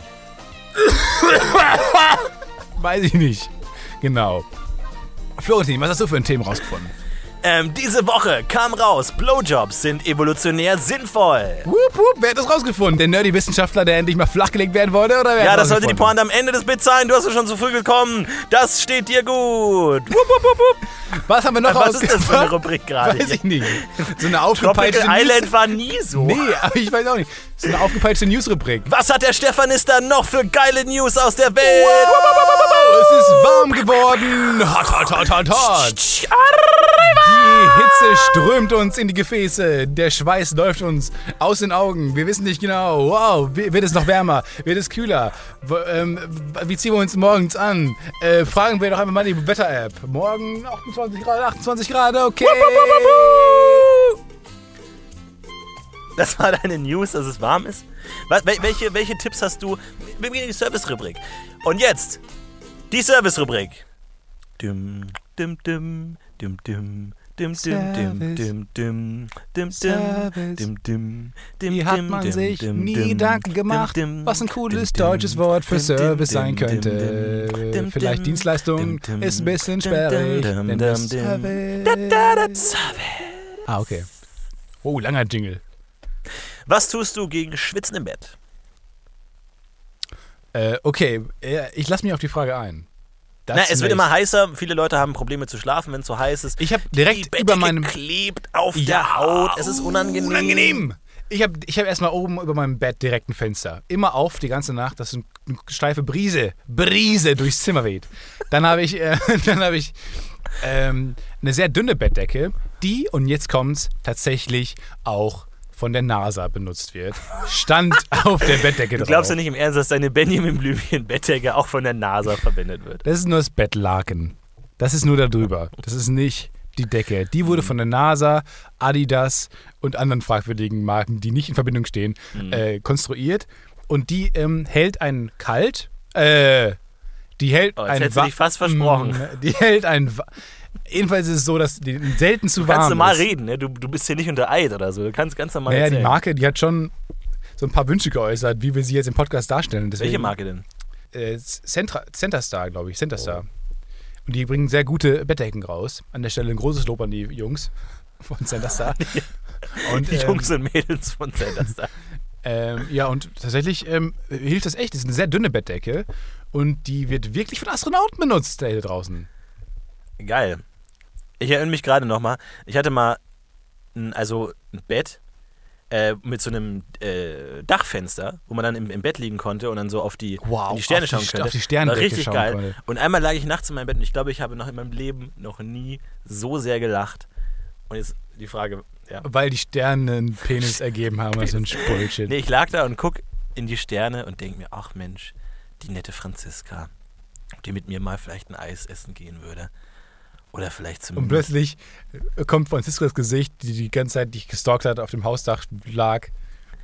Speaker 1: Weiß ich nicht. Genau. Florentin, was hast du für ein Thema rausgefunden?
Speaker 2: Ähm, diese Woche kam raus, Blowjobs sind evolutionär sinnvoll.
Speaker 1: Wup, wup, wer hat das rausgefunden? Der Nerdy-Wissenschaftler, der endlich mal flachgelegt werden wollte? Oder wer
Speaker 2: Ja, das sollte die? Pointe am Ende des Bits sein. Du hast es schon zu früh gekommen. Das steht dir gut. Wupp, wupp, wupp, wupp.
Speaker 1: Was haben wir noch
Speaker 2: Was ist das für eine? Rubrik gerade?
Speaker 1: Weiß ich nicht. So eine aufgepeitschte
Speaker 2: Tropical Island war nie so.
Speaker 1: Nee, aber ich weiß auch nicht. So eine aufgepeitschte News-Rubrik.
Speaker 2: Was hat der Stefanister noch für geile News aus der Welt?
Speaker 1: Es ist warm geworden. Hot, hot, hot, hot, hot. Die Hitze strömt uns in die Gefäße. Der Schweiß läuft uns aus den Augen. Wir wissen nicht genau. Wow, wi- wird es noch wärmer? Wird es kühler? Ähm, wie ziehen wir uns morgens an? Äh, fragen wir doch einfach mal die Wetter-App. Morgen 28 Grad, 28 Grad, okay.
Speaker 2: Das war deine News, dass es warm ist? Was, wel- welche, welche Tipps hast du? Wir beginnen die Service-Rubrik. Und jetzt die Service-Rubrik. Dim, dim, dim, dim, dim, dim,
Speaker 1: Service.
Speaker 2: dim, dim, dim, dim,
Speaker 1: Wie hat
Speaker 2: dim,
Speaker 1: man
Speaker 2: dim,
Speaker 1: sich
Speaker 2: dim,
Speaker 1: nie
Speaker 2: dim,
Speaker 1: Gedanken gemacht,
Speaker 2: dim, dim,
Speaker 1: was ein cooles deutsches Wort für Service sein könnte? Vielleicht Dienstleistung ist ein bisschen sperrig. Service. Ah, okay. Oh, langer Jingle.
Speaker 2: Was tust du gegen Schwitzen im Bett?
Speaker 1: Äh, okay, äh, ich lasse mich auf die Frage ein. Das
Speaker 2: Na, es wird immer heißer. Viele Leute haben Probleme zu schlafen, wenn es so heiß ist.
Speaker 1: Ich habe
Speaker 2: Die
Speaker 1: direkt
Speaker 2: Bettdecke
Speaker 1: über meinem
Speaker 2: klebt auf der Haut. Es ist unangenehm.
Speaker 1: Unangenehm. Ich habe ich hab erstmal oben über meinem Bett direkt ein Fenster. Immer auf die ganze Nacht, dass eine steife Brise, Brise durchs Zimmer weht. Dann habe ich, äh, dann habe ich ähm, eine sehr dünne Bettdecke, die, und jetzt kommt's, tatsächlich auch von der NASA benutzt wird. Stand auf der Bettdecke
Speaker 2: Du
Speaker 1: drauf.
Speaker 2: glaubst ja nicht im Ernst, dass deine Benjamin Blümchen Bettdecke auch von der NASA verwendet wird.
Speaker 1: Das ist nur das Bettlaken. Das ist nur da drüber. Das ist nicht die Decke. Die wurde von der NASA, Adidas und anderen fragwürdigen Marken, die nicht in Verbindung stehen,
Speaker 2: Mhm.
Speaker 1: äh, konstruiert. Und die ähm, hält einen kalt. Äh, die hält
Speaker 2: Oh, jetzt
Speaker 1: einen
Speaker 2: hättest du dich fast versprochen.
Speaker 1: Mm, Die hält einen. Jedenfalls ist es so, dass die selten zu
Speaker 2: Du kannst
Speaker 1: warm
Speaker 2: normal
Speaker 1: ist.
Speaker 2: reden, ne? du, du bist hier nicht unter Eid oder so. Du kannst ganz normal
Speaker 1: Naja, die. Marke, die hat schon so ein paar Wünsche geäußert, wie wir sie jetzt im Podcast darstellen. Deswegen,
Speaker 2: Welche Marke denn?
Speaker 1: äh, Centra, Centerstar, glaube ich. Centerstar. Und die bringen sehr gute Bettdecken raus. An der Stelle ein großes Lob an die Jungs von Centerstar. und,
Speaker 2: Die
Speaker 1: ähm,
Speaker 2: Jungs und Mädels von Centerstar.
Speaker 1: Ähm, ja, und tatsächlich ähm, hilft das echt. Das ist eine sehr dünne Bettdecke. Und die wird wirklich von Astronauten benutzt, da hier draußen.
Speaker 2: Geil. Ich erinnere mich gerade nochmal, ich hatte mal ein, also ein Bett äh, mit so einem äh, Dachfenster, wo man dann im, im Bett liegen konnte und dann so auf die,
Speaker 1: Wow,
Speaker 2: in die Sterne
Speaker 1: auf die
Speaker 2: schauen
Speaker 1: St-
Speaker 2: könnte.
Speaker 1: auf die Sternendecke
Speaker 2: War richtig geil.
Speaker 1: konnte.
Speaker 2: Und einmal lag ich nachts in meinem Bett und ich glaube, ich habe noch in meinem Leben noch nie so sehr gelacht. Und jetzt die Frage, ja.
Speaker 1: Weil die Sterne einen Penis ergeben haben. Ist ein Bullshit.
Speaker 2: Nee, ich lag da und guck in die Sterne und denke mir, ach Mensch, die nette Franziska, die mit mir mal vielleicht ein Eis essen gehen würde. Oder vielleicht
Speaker 1: Und
Speaker 2: zumindest.
Speaker 1: plötzlich kommt Franziskas Gesicht, die die ganze Zeit dich gestalkt hat, auf dem Hausdach lag.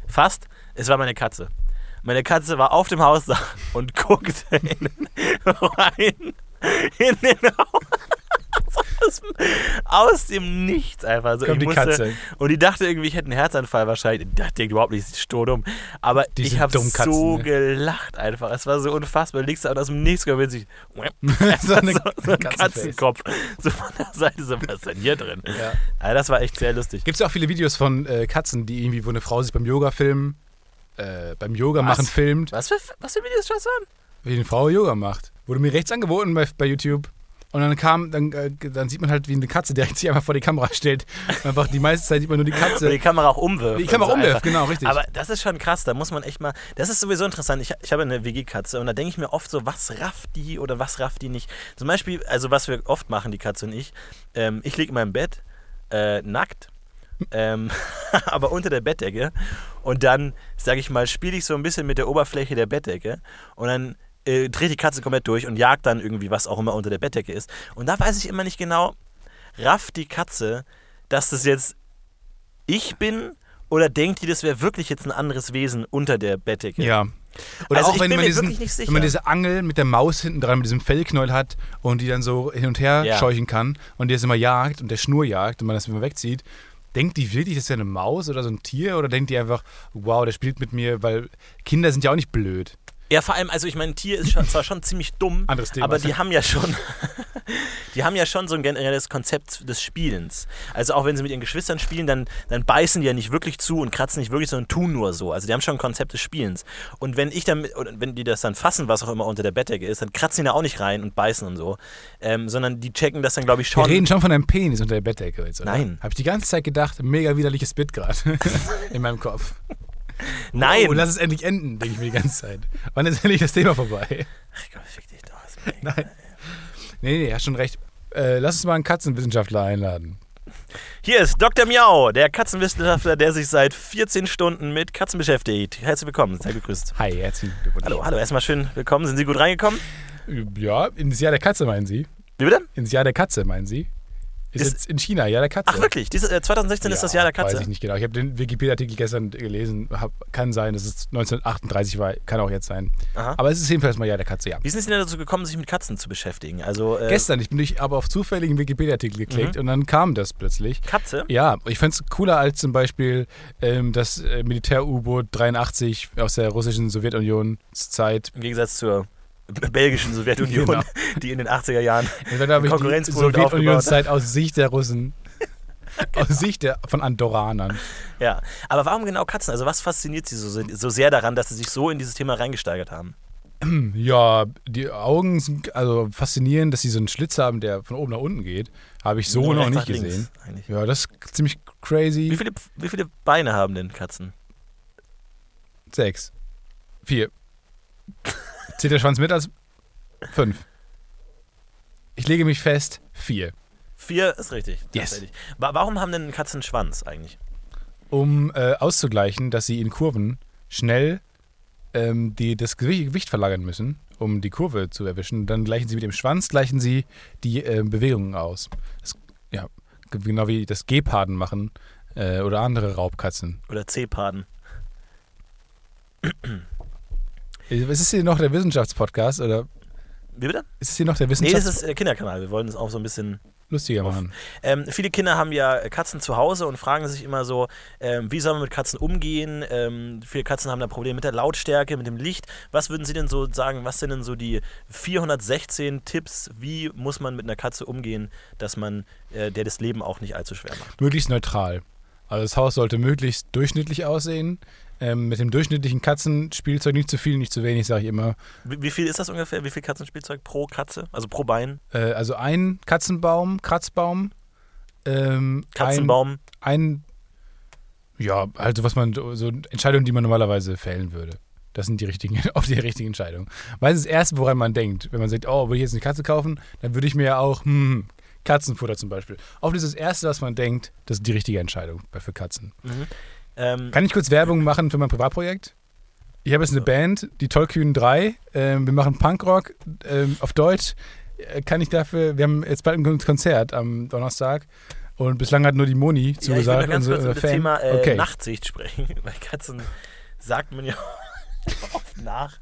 Speaker 2: Fast, es war meine Katze. Meine Katze war auf dem Hausdach und guckte in, rein in den Raum. Aus, aus dem Nichts einfach. So,
Speaker 1: Kommt die Katze.
Speaker 2: Und die dachte irgendwie, ich hätte einen Herzanfall wahrscheinlich. Das denkt überhaupt nicht, ist sturdumm. Aber
Speaker 1: Die
Speaker 2: ich habe
Speaker 1: dumm
Speaker 2: so
Speaker 1: ne?
Speaker 2: gelacht einfach. Es war so unfassbar. Du liegst da und aus dem Nichts kommt sich
Speaker 1: so eine
Speaker 2: so, so ein. Katzenkopf. So von der Seite, so was ist denn hier drin?
Speaker 1: Ja.
Speaker 2: Also das war echt sehr lustig.
Speaker 1: Gibt es auch viele Videos von äh, Katzen, die irgendwie, wo eine Frau sich beim Yoga filmen, äh, beim Yoga
Speaker 2: Was?
Speaker 1: machen filmt,
Speaker 2: Was für, was für Videos schaust du an?
Speaker 1: wie eine Frau Yoga macht. Wurde mir rechts angeboten bei, bei YouTube. Und dann kam, dann, äh, dann sieht man halt, wie eine Katze direkt sich einfach vor die Kamera stellt. Einfach die meiste Zeit sieht man nur die
Speaker 2: Oder
Speaker 1: Katze.
Speaker 2: die Kamera auch umwirft.
Speaker 1: Die Kamera
Speaker 2: so
Speaker 1: umwirft,
Speaker 2: einfach.
Speaker 1: genau, richtig.
Speaker 2: Aber das ist schon krass, da muss man echt mal. Das ist sowieso interessant. Ich, ich habe eine WG-Katze und da denke ich mir oft so, was rafft die oder was rafft die nicht. Zum Beispiel, also was wir oft machen, die Katze und ich, ähm, ich liege in meinem Bett, äh, nackt. ähm, aber unter der Bettdecke und dann, sage ich mal, spiele ich so ein bisschen mit der Oberfläche der Bettdecke und dann äh, dreht die Katze komplett durch und jagt dann irgendwie, was auch immer unter der Bettdecke ist. Und da weiß ich immer nicht genau, rafft die Katze, dass das jetzt ich bin oder denkt die, das wäre wirklich jetzt ein anderes Wesen unter der Bettdecke?
Speaker 1: ja. Oder
Speaker 2: Also
Speaker 1: auch wenn man,
Speaker 2: mir
Speaker 1: diesen, wenn man diese Angel mit der Maus hinten dran, mit diesem Fellknäuel hat und die dann so hin und her
Speaker 2: Ja.
Speaker 1: scheuchen kann und die das immer jagt und der Schnur jagt und man das immer wegzieht, denkt die wirklich, das wäre eine Maus oder so ein Tier oder denkt die einfach, wow, der spielt mit mir, weil Kinder sind ja auch nicht blöd.
Speaker 2: Ja, vor allem, also ich meine, ein Tier ist schon, zwar schon ziemlich dumm, aber die haben ja schon, die haben ja schon so ein generelles Konzept des Spielens. Also auch wenn sie mit ihren Geschwistern spielen, dann, dann beißen die ja nicht wirklich zu und kratzen nicht wirklich, sondern tun nur so. Also die haben schon ein Konzept des Spielens. Und wenn ich dann, oder wenn die das dann fassen, was auch immer unter der Bettdecke ist, dann kratzen die da auch nicht rein und beißen und so, ähm, sondern die checken das dann, glaube ich,
Speaker 1: Wir
Speaker 2: schon.
Speaker 1: reden schon von einem Penis unter der Bettdecke jetzt, oder?
Speaker 2: Nein.
Speaker 1: Habe ich die ganze Zeit gedacht, mega widerliches Bit gerade in meinem Kopf.
Speaker 2: Nein!
Speaker 1: Oh, lass es endlich enden, denke ich mir die ganze Zeit. Wann ist endlich das Thema vorbei?
Speaker 2: Ach Gott, fick dich doch.
Speaker 1: Nein. Nee, nee, hast schon recht. Äh, lass uns mal einen Katzenwissenschaftler einladen.
Speaker 2: Hier ist Dr. Miau, der Katzenwissenschaftler, der sich seit 14 Stunden mit Katzen beschäftigt. Herzlich willkommen, sei gegrüßt.
Speaker 1: Hi, herzlichen Glückwunsch.
Speaker 2: Hallo, hallo, erstmal schön willkommen. Sind Sie gut reingekommen?
Speaker 1: Ja, ins Jahr der Katze meinen Sie?
Speaker 2: Wie bitte?
Speaker 1: Ins Jahr der Katze meinen Sie? Ist,
Speaker 2: Ist-
Speaker 1: jetzt in China, Jahr der Katze.
Speaker 2: Ach wirklich? Diese, äh, 2016 ist das Jahr der
Speaker 1: Weiß
Speaker 2: Katze.
Speaker 1: ich nicht genau. Ich habe den Wikipedia-Artikel gestern gelesen. Hab, kann sein, dass es 1938 war. Kann auch jetzt sein.
Speaker 2: Aha.
Speaker 1: Aber es ist jedenfalls mal Jahr der Katze, ja.
Speaker 2: Wie sind Sie denn dazu gekommen, sich mit Katzen zu beschäftigen? Also äh,
Speaker 1: Gestern, ich bin durch, aber auf zufälligen Wikipedia-Artikel geklickt
Speaker 2: Mhm.
Speaker 1: und dann kam das plötzlich.
Speaker 2: Katze?
Speaker 1: Ja, ich fand es cooler als zum Beispiel ähm, das äh, Militär-U-Boot 83 aus der russischen Sowjetunion-Zeit.
Speaker 2: Im Gegensatz zur belgischen Sowjetunion,
Speaker 1: Genau.
Speaker 2: die in den 80er Jahren.
Speaker 1: Das war, glaube ich, die
Speaker 2: Konkurrenzprodukt
Speaker 1: Sowjetunion-Zeit aus Sicht der Russen. aus Sicht der, von Andoranern.
Speaker 2: Ja. Aber warum genau Katzen? Also was fasziniert Sie so, so sehr daran, dass Sie sich so in dieses Thema reingesteigert haben?
Speaker 1: Ja, die Augen sind also faszinierend, dass sie so einen Schlitz haben, der von oben nach unten geht. Habe ich so
Speaker 2: Nur
Speaker 1: noch nicht
Speaker 2: links,
Speaker 1: gesehen.
Speaker 2: eigentlich.
Speaker 1: Ja, das ist ziemlich crazy.
Speaker 2: Wie viele, wie viele Beine haben denn Katzen?
Speaker 1: Sechs. Vier. Zählt der Schwanz mit als fünf? Ich lege mich fest, vier.
Speaker 2: Vier ist richtig.
Speaker 1: Yes.
Speaker 2: Warum haben denn Katzen einen Schwanz eigentlich?
Speaker 1: Um äh, auszugleichen, dass sie in Kurven schnell ähm, die, das Gewicht verlagern müssen, um die Kurve zu erwischen. Dann gleichen sie mit dem Schwanz, gleichen sie die äh, Bewegungen aus. Das, ja, genau wie das Geparden machen äh, oder andere Raubkatzen.
Speaker 2: Oder C-Paden?
Speaker 1: Ist es hier noch der Wissenschaftspodcast oder
Speaker 2: Wie bitte?
Speaker 1: ist es hier noch der
Speaker 2: Nee, das ist der Kinderkanal. Wir wollen es auch so ein bisschen.
Speaker 1: lustiger machen?
Speaker 2: Ähm, viele Kinder haben ja Katzen zu Hause und fragen sich immer so, ähm, wie soll man mit Katzen umgehen? Ähm, viele Katzen haben da Probleme mit der Lautstärke, mit dem Licht. Was würden Sie denn so sagen? Was sind denn so die 416 Tipps? Wie muss man mit einer Katze umgehen, dass man äh, der das Leben auch nicht allzu schwer macht?
Speaker 1: Möglichst neutral. Also das Haus sollte möglichst durchschnittlich aussehen. Ähm, mit dem durchschnittlichen Katzenspielzeug nicht zu viel, nicht zu wenig, sage ich immer.
Speaker 2: Wie, wie viel ist das ungefähr? Wie viel Katzenspielzeug pro Katze? Also pro Bein?
Speaker 1: Äh, also ein Katzenbaum, Kratzbaum. Ähm,
Speaker 2: Katzenbaum?
Speaker 1: Ein, ein, ja, also was man, so Entscheidungen, die man normalerweise fällen würde. Das sind die richtigen, auf die richtigen Entscheidungen. Weil es ist das Erste, woran man denkt. Wenn man sagt, oh, will ich jetzt eine Katze kaufen, dann würde ich mir ja auch, hm, Katzenfutter zum Beispiel. Auf das ist das Erste, was man denkt, das ist die richtige Entscheidung für Katzen.
Speaker 2: Ähm,
Speaker 1: Kann ich kurz Werbung machen für mein Privatprojekt? Ich habe jetzt eine Band, die Tollkühnen 3. Ähm, wir machen Punkrock ähm, auf Deutsch. Äh, Kann ich dafür, wir haben jetzt bald ein Konzert am Donnerstag und bislang hat nur die Moni
Speaker 2: ja, ich will
Speaker 1: zugesagt.
Speaker 2: ganz kurz über das. Thema äh,
Speaker 1: okay.
Speaker 2: Nachtsicht sprechen. Bei Katzen sagt man ja oft nach,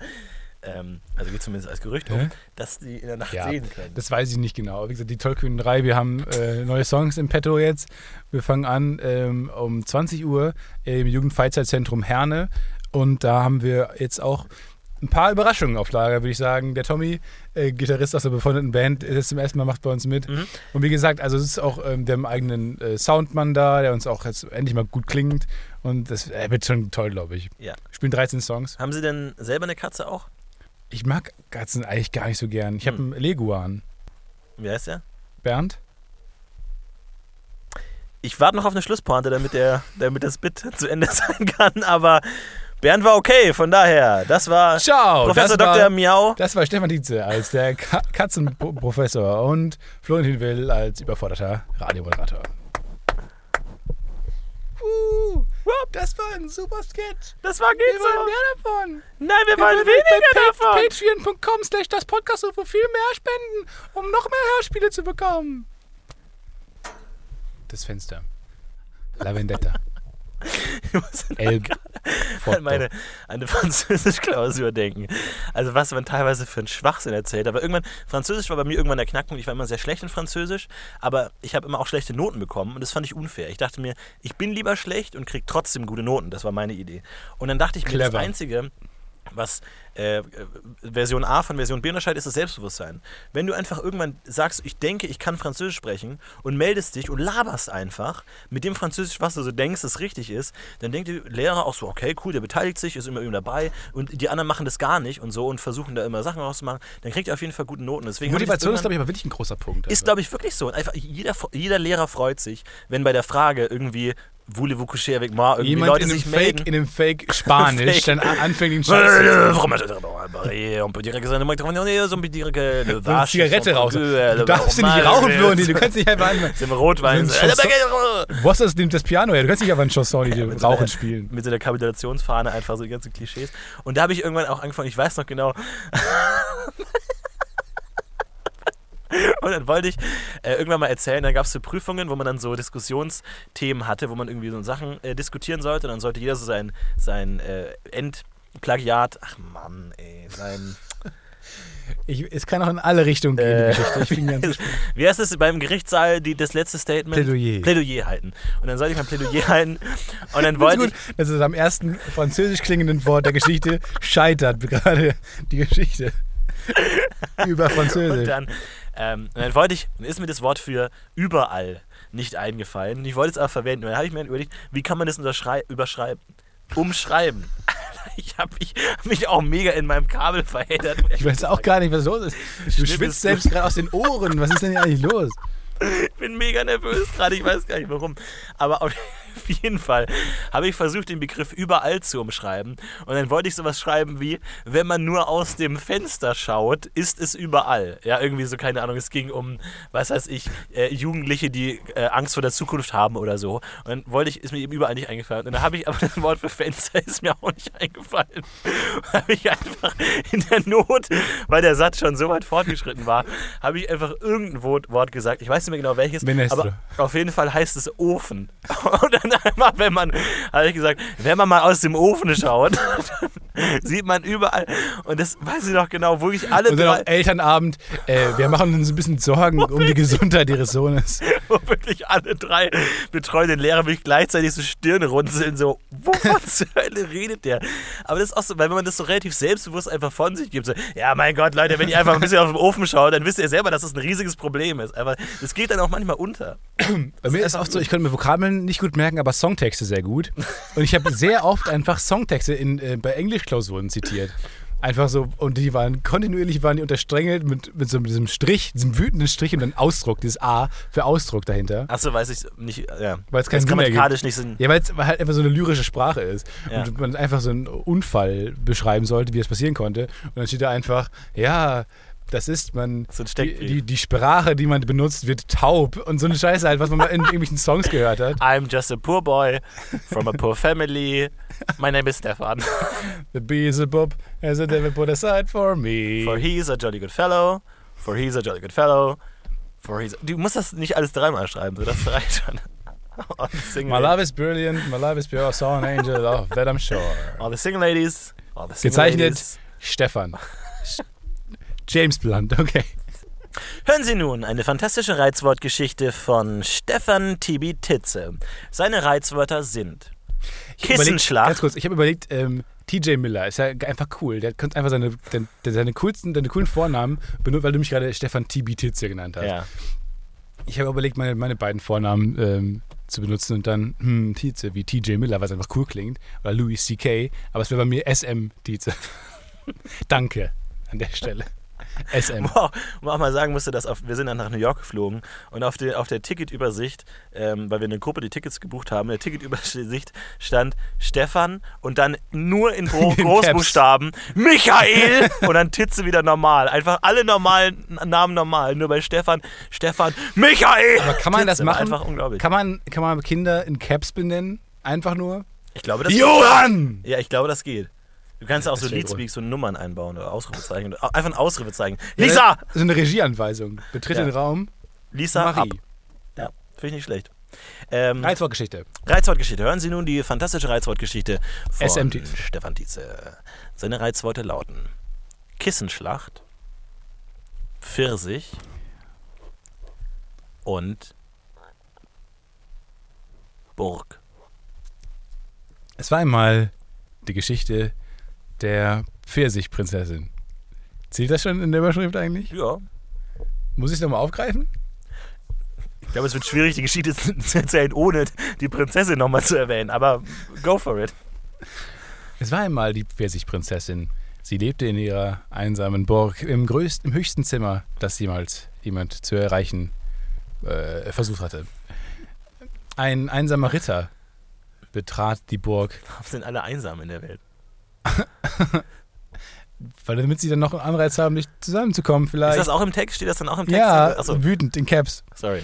Speaker 2: ähm, also geht zumindest als Gerücht um,
Speaker 1: Hä?
Speaker 2: dass die in der Nacht
Speaker 1: Ja,
Speaker 2: sehen können.
Speaker 1: Das weiß ich nicht genau. Wie gesagt, die Tollkühnen 3, wir haben äh, neue Songs im Petto jetzt. Wir fangen an ähm, um 20 Uhr im Jugendfreizeitzentrum Herne. Und da haben wir jetzt auch ein paar Überraschungen auf Lager, würde ich sagen. Der Tommy, äh, Gitarrist aus der befreundeten Band, ist zum ersten Mal macht bei uns mit.
Speaker 2: Mhm.
Speaker 1: Und wie gesagt, also es ist auch ähm, der eigenen äh, Soundmann da, der uns auch jetzt endlich mal gut klingt. Und das äh, wird schon toll, glaube ich.
Speaker 2: Ja.
Speaker 1: Wir spielen 13 Songs.
Speaker 2: Haben Sie denn selber eine Katze auch?
Speaker 1: Ich mag Katzen eigentlich gar nicht so gern. Ich habe
Speaker 2: Hm.
Speaker 1: einen Leguan.
Speaker 2: Wie heißt der?
Speaker 1: Bernd?
Speaker 2: Ich warte noch auf eine Schlusspointe, damit, der, damit das Bit zu Ende sein kann, aber Bernd war okay, von daher. Das war
Speaker 1: Ciao!
Speaker 2: Professor
Speaker 1: das war,
Speaker 2: Dr. Miau.
Speaker 1: Das war Stefan Dietze als der Ka Katzenprofessor und Florentin Will als überforderter Radiomoderator. Uh, das war ein super Sketch.
Speaker 2: Das war
Speaker 1: Wir
Speaker 2: geht
Speaker 1: wollen
Speaker 2: so.
Speaker 1: mehr davon.
Speaker 2: Nein, wir wollen
Speaker 1: würden
Speaker 2: weniger davon.
Speaker 1: Patreon.com slash das Podcast so viel mehr spenden, um noch mehr Hörspiele zu bekommen. Das Fenster. La Vendetta. El
Speaker 2: an meine an eine Französisch-Klausur denken. Also was man teilweise für einen Schwachsinn erzählt. Aber irgendwann, Französisch war bei mir irgendwann der Knackpunkt. Ich war immer sehr schlecht in Französisch, aber ich habe immer auch schlechte Noten bekommen und das fand ich unfair. Ich dachte mir, ich bin lieber schlecht und kriege trotzdem gute Noten. Das war meine Idee. Und dann dachte ich mir,
Speaker 1: Clever.
Speaker 2: das Einzige, was äh, Version A von Version B unterscheidet, ist das Selbstbewusstsein. Wenn du einfach irgendwann sagst, ich denke, ich kann Französisch sprechen und meldest dich und laberst einfach mit dem Französisch, was du so denkst, das richtig ist, dann denkt der Lehrer auch so, okay, cool, der beteiligt sich, ist immer irgendwie dabei und die anderen machen das gar nicht und so und versuchen da immer Sachen rauszumachen, dann kriegt er auf jeden Fall gute Noten. Deswegen
Speaker 1: Motivation ist, glaube ich, aber wirklich ein großer Punkt.
Speaker 2: ist,
Speaker 1: also.
Speaker 2: glaube ich, wirklich so. Und einfach jeder, jeder Lehrer freut sich, wenn bei der Frage irgendwie Voulez-vous coucher avec moi irgendwie
Speaker 1: Jemand
Speaker 2: Leute
Speaker 1: in einem,
Speaker 2: sich
Speaker 1: Fake,
Speaker 2: melden.
Speaker 1: in einem Fake Spanisch
Speaker 2: Fake.
Speaker 1: dann a- anfängt, den Scheiß
Speaker 2: On peut dire que ça ne m'étonne pas, on peut dire que le
Speaker 1: so eine
Speaker 2: vache,
Speaker 1: Zigarette raus. Du darfst nicht rauchen, Florentin. Du kannst nicht einfach anfangen.
Speaker 2: Im Rotwein.
Speaker 1: Wo hast du das, das Piano her? Du kannst nicht einfach ein Chanson, Rauchen spielen.
Speaker 2: Mit so einer Kapitulationsfahne einfach so die ganzen Klischees. Und da habe ich irgendwann auch angefangen, ich weiß noch genau. Und dann wollte ich äh, irgendwann mal erzählen, dann gab es so Prüfungen, wo man dann so Diskussionsthemen hatte, wo man irgendwie so Sachen äh, diskutieren sollte. Und dann sollte jeder so sein, sein äh, Endplagiat, ach Mann, ey, sein.
Speaker 1: Ich, es kann auch in alle Richtungen gehen,
Speaker 2: Äh,
Speaker 1: die Geschichte. Ich bin ganz
Speaker 2: Wie heißt es beim Gerichtssaal, die, das letzte Statement?
Speaker 1: Plädoyer.
Speaker 2: Plädoyer halten. Und dann sollte ich mein Plädoyer halten. Und dann wollte
Speaker 1: gut,
Speaker 2: ich.
Speaker 1: dass es am ersten französisch klingenden Wort der Geschichte scheitert, gerade die Geschichte über
Speaker 2: Und
Speaker 1: Französisch.
Speaker 2: dann, ähm, und dann wollte ich, dann ist mir das Wort für überall nicht eingefallen. Und ich wollte es aber verwenden. Und dann habe ich mir überlegt, wie kann man das überschreiben? Umschreiben. Ich habe mich, hab mich auch mega in meinem Kabel verheddert.
Speaker 1: Ich weiß auch gar nicht, was los ist. Du schwitzt selbst gerade aus den Ohren. Was ist denn hier eigentlich los?
Speaker 2: Ich bin mega nervös gerade, ich weiß gar nicht warum. Aber auf Auf jeden Fall habe ich versucht, den Begriff überall zu umschreiben. Und dann wollte ich sowas schreiben wie, wenn man nur aus dem Fenster schaut, ist es überall. Ja, irgendwie so, keine Ahnung, es ging um, was weiß ich, äh, Jugendliche, die äh, Angst vor der Zukunft haben oder so. Und dann wollte ich, ist mir eben überall nicht eingefallen. Und dann habe ich aber das Wort für Fenster ist mir auch nicht eingefallen. habe ich einfach in der Not, weil der Satz schon so weit fortgeschritten war, habe ich einfach irgendein Wort, Wort gesagt. Ich weiß nicht mehr genau welches,
Speaker 1: Minestrone.
Speaker 2: aber auf jeden Fall heißt es Ofen. Und dann einmal, wenn man, habe ich gesagt, wenn man mal aus dem Ofen schaut, dann sieht man überall, und das weiß ich noch genau, wo ich alle
Speaker 1: Und dann
Speaker 2: drei,
Speaker 1: auch Elternabend. Äh, wir machen uns ein bisschen Sorgen um die Gesundheit ihres Sohnes.
Speaker 2: wo wirklich alle drei betreuenden Lehrer mich gleichzeitig so Stirne runzeln, so, wovon zur Hölle redet der? Aber das ist auch so, weil wenn man das so relativ selbstbewusst einfach von sich gibt, so, ja, mein Gott, Leute, wenn ihr einfach ein bisschen auf den Ofen schaut, dann wisst ihr selber, dass das ein riesiges Problem ist. Aber das geht dann auch manchmal unter.
Speaker 1: Bei mir ist es oft so, ich konnte mir Vokabeln nicht gut merken, aber Songtexte sehr gut. Und ich habe sehr oft einfach Songtexte in, äh, bei Englischklausuren zitiert. Einfach so, und die waren kontinuierlich waren die untersträngelt mit, mit so diesem Strich, diesem wütenden Strich und dann Ausdruck, dieses A für Ausdruck dahinter.
Speaker 2: Achso, weiß ich nicht, ja.
Speaker 1: Weil es ergibt.
Speaker 2: grammatikalisch nicht Sinn.
Speaker 1: Ja, weil es halt einfach so eine lyrische Sprache ist.
Speaker 2: Ja.
Speaker 1: Und man einfach so einen Unfall beschreiben sollte, wie es passieren konnte. Und dann steht da einfach, ja, das ist man.
Speaker 2: So
Speaker 1: Die, die, die Sprache, die man benutzt, wird taub. Und so eine Scheiße halt, was man mal in irgendwelchen Songs gehört hat.
Speaker 2: I'm just a poor boy from a poor family. My name is Stefan.
Speaker 1: The Beelzebub has a devil put aside for me.
Speaker 2: For he's a jolly good fellow. For he's a jolly good fellow. For he's. Du musst das nicht alles dreimal schreiben, so das reicht schon.
Speaker 1: My love is brilliant, my love is pure, saw an angel of that I'm sure.
Speaker 2: all the single ladies. All the single
Speaker 1: Gezeichnet
Speaker 2: ladies.
Speaker 1: Stefan. James Blunt, okay.
Speaker 2: Hören Sie nun eine fantastische Reizwortgeschichte von Stefan Tibi Titze. Seine Reizwörter sind Kissenschlag.
Speaker 1: Ganz kurz, ich habe überlegt, ähm, TJ Miller ist ja einfach cool. Der könnte einfach seine, den, seine, coolsten, seine coolen Vornamen benutzen, weil du mich gerade Stefan TB Titze genannt hast.
Speaker 2: Ja.
Speaker 1: Ich habe überlegt, meine, meine beiden Vornamen ähm, zu benutzen und dann hm, Tietze wie TJ Miller, was einfach cool klingt, oder Louis C.K., aber es wäre bei mir SM Tietze. Danke an der Stelle. SM.
Speaker 2: Wow, wo man auch mal sagen musste, dass auf, wir sind dann nach New York geflogen und auf, der auf der Ticketübersicht, ähm, weil wir eine Gruppe die Tickets gebucht haben, in der Ticketübersicht stand Stefan und dann nur in Gro
Speaker 1: In
Speaker 2: Großbuchstaben Michael und dann Titze wieder normal. Einfach alle normalen Namen normal, nur bei Stefan, Stefan, Michael!
Speaker 1: Aber kann man das
Speaker 2: Titze, war
Speaker 1: machen?
Speaker 2: Einfach unglaublich.
Speaker 1: Kann man, kann man Kinder in Caps benennen? Einfach nur?
Speaker 2: ich glaube, das
Speaker 1: Johann!
Speaker 2: Ja, ich glaube, das geht. Du kannst auch so
Speaker 1: wär
Speaker 2: Leadspeak, so Nummern einbauen oder Ausrufezeichen. Einfach ein Ausrufezeichen. Lisa!
Speaker 1: So eine Regieanweisung. Betritt
Speaker 2: Ja.
Speaker 1: den Raum.
Speaker 2: Lisa, ab.
Speaker 1: Marie.
Speaker 2: Ja, finde ich nicht schlecht. Ähm,
Speaker 1: Reizwortgeschichte.
Speaker 2: Reizwortgeschichte. Hören Sie nun die fantastische Reizwortgeschichte von
Speaker 1: SM Tietze.
Speaker 2: Stefan Tietze. Seine Reizworte lauten Kissenschlacht, Pfirsich und Burg.
Speaker 1: Es war einmal die Geschichte der Pfirsichprinzessin. Zählt das schon in der Überschrift eigentlich?
Speaker 2: Ja.
Speaker 1: Muss ich es nochmal aufgreifen?
Speaker 2: Ich glaube, es wird schwierig, die Geschichte zu erzählen, ohne die Prinzessin nochmal zu erwähnen. Aber go for it.
Speaker 1: Es war einmal die Pfirsichprinzessin. Sie lebte in ihrer einsamen Burg im, größten, im höchsten Zimmer, das jemals jemand zu erreichen äh, versucht hatte. Ein einsamer Ritter betrat die Burg,
Speaker 2: Warum sind alle einsam in der Welt?
Speaker 1: Weil damit sie dann noch einen Anreiz haben, nicht zusammenzukommen
Speaker 2: Ist
Speaker 1: vielleicht.
Speaker 2: das auch im Text? Steht das dann auch im Text?
Speaker 1: ja,
Speaker 2: Achso,
Speaker 1: wütend in Caps.
Speaker 2: sorry.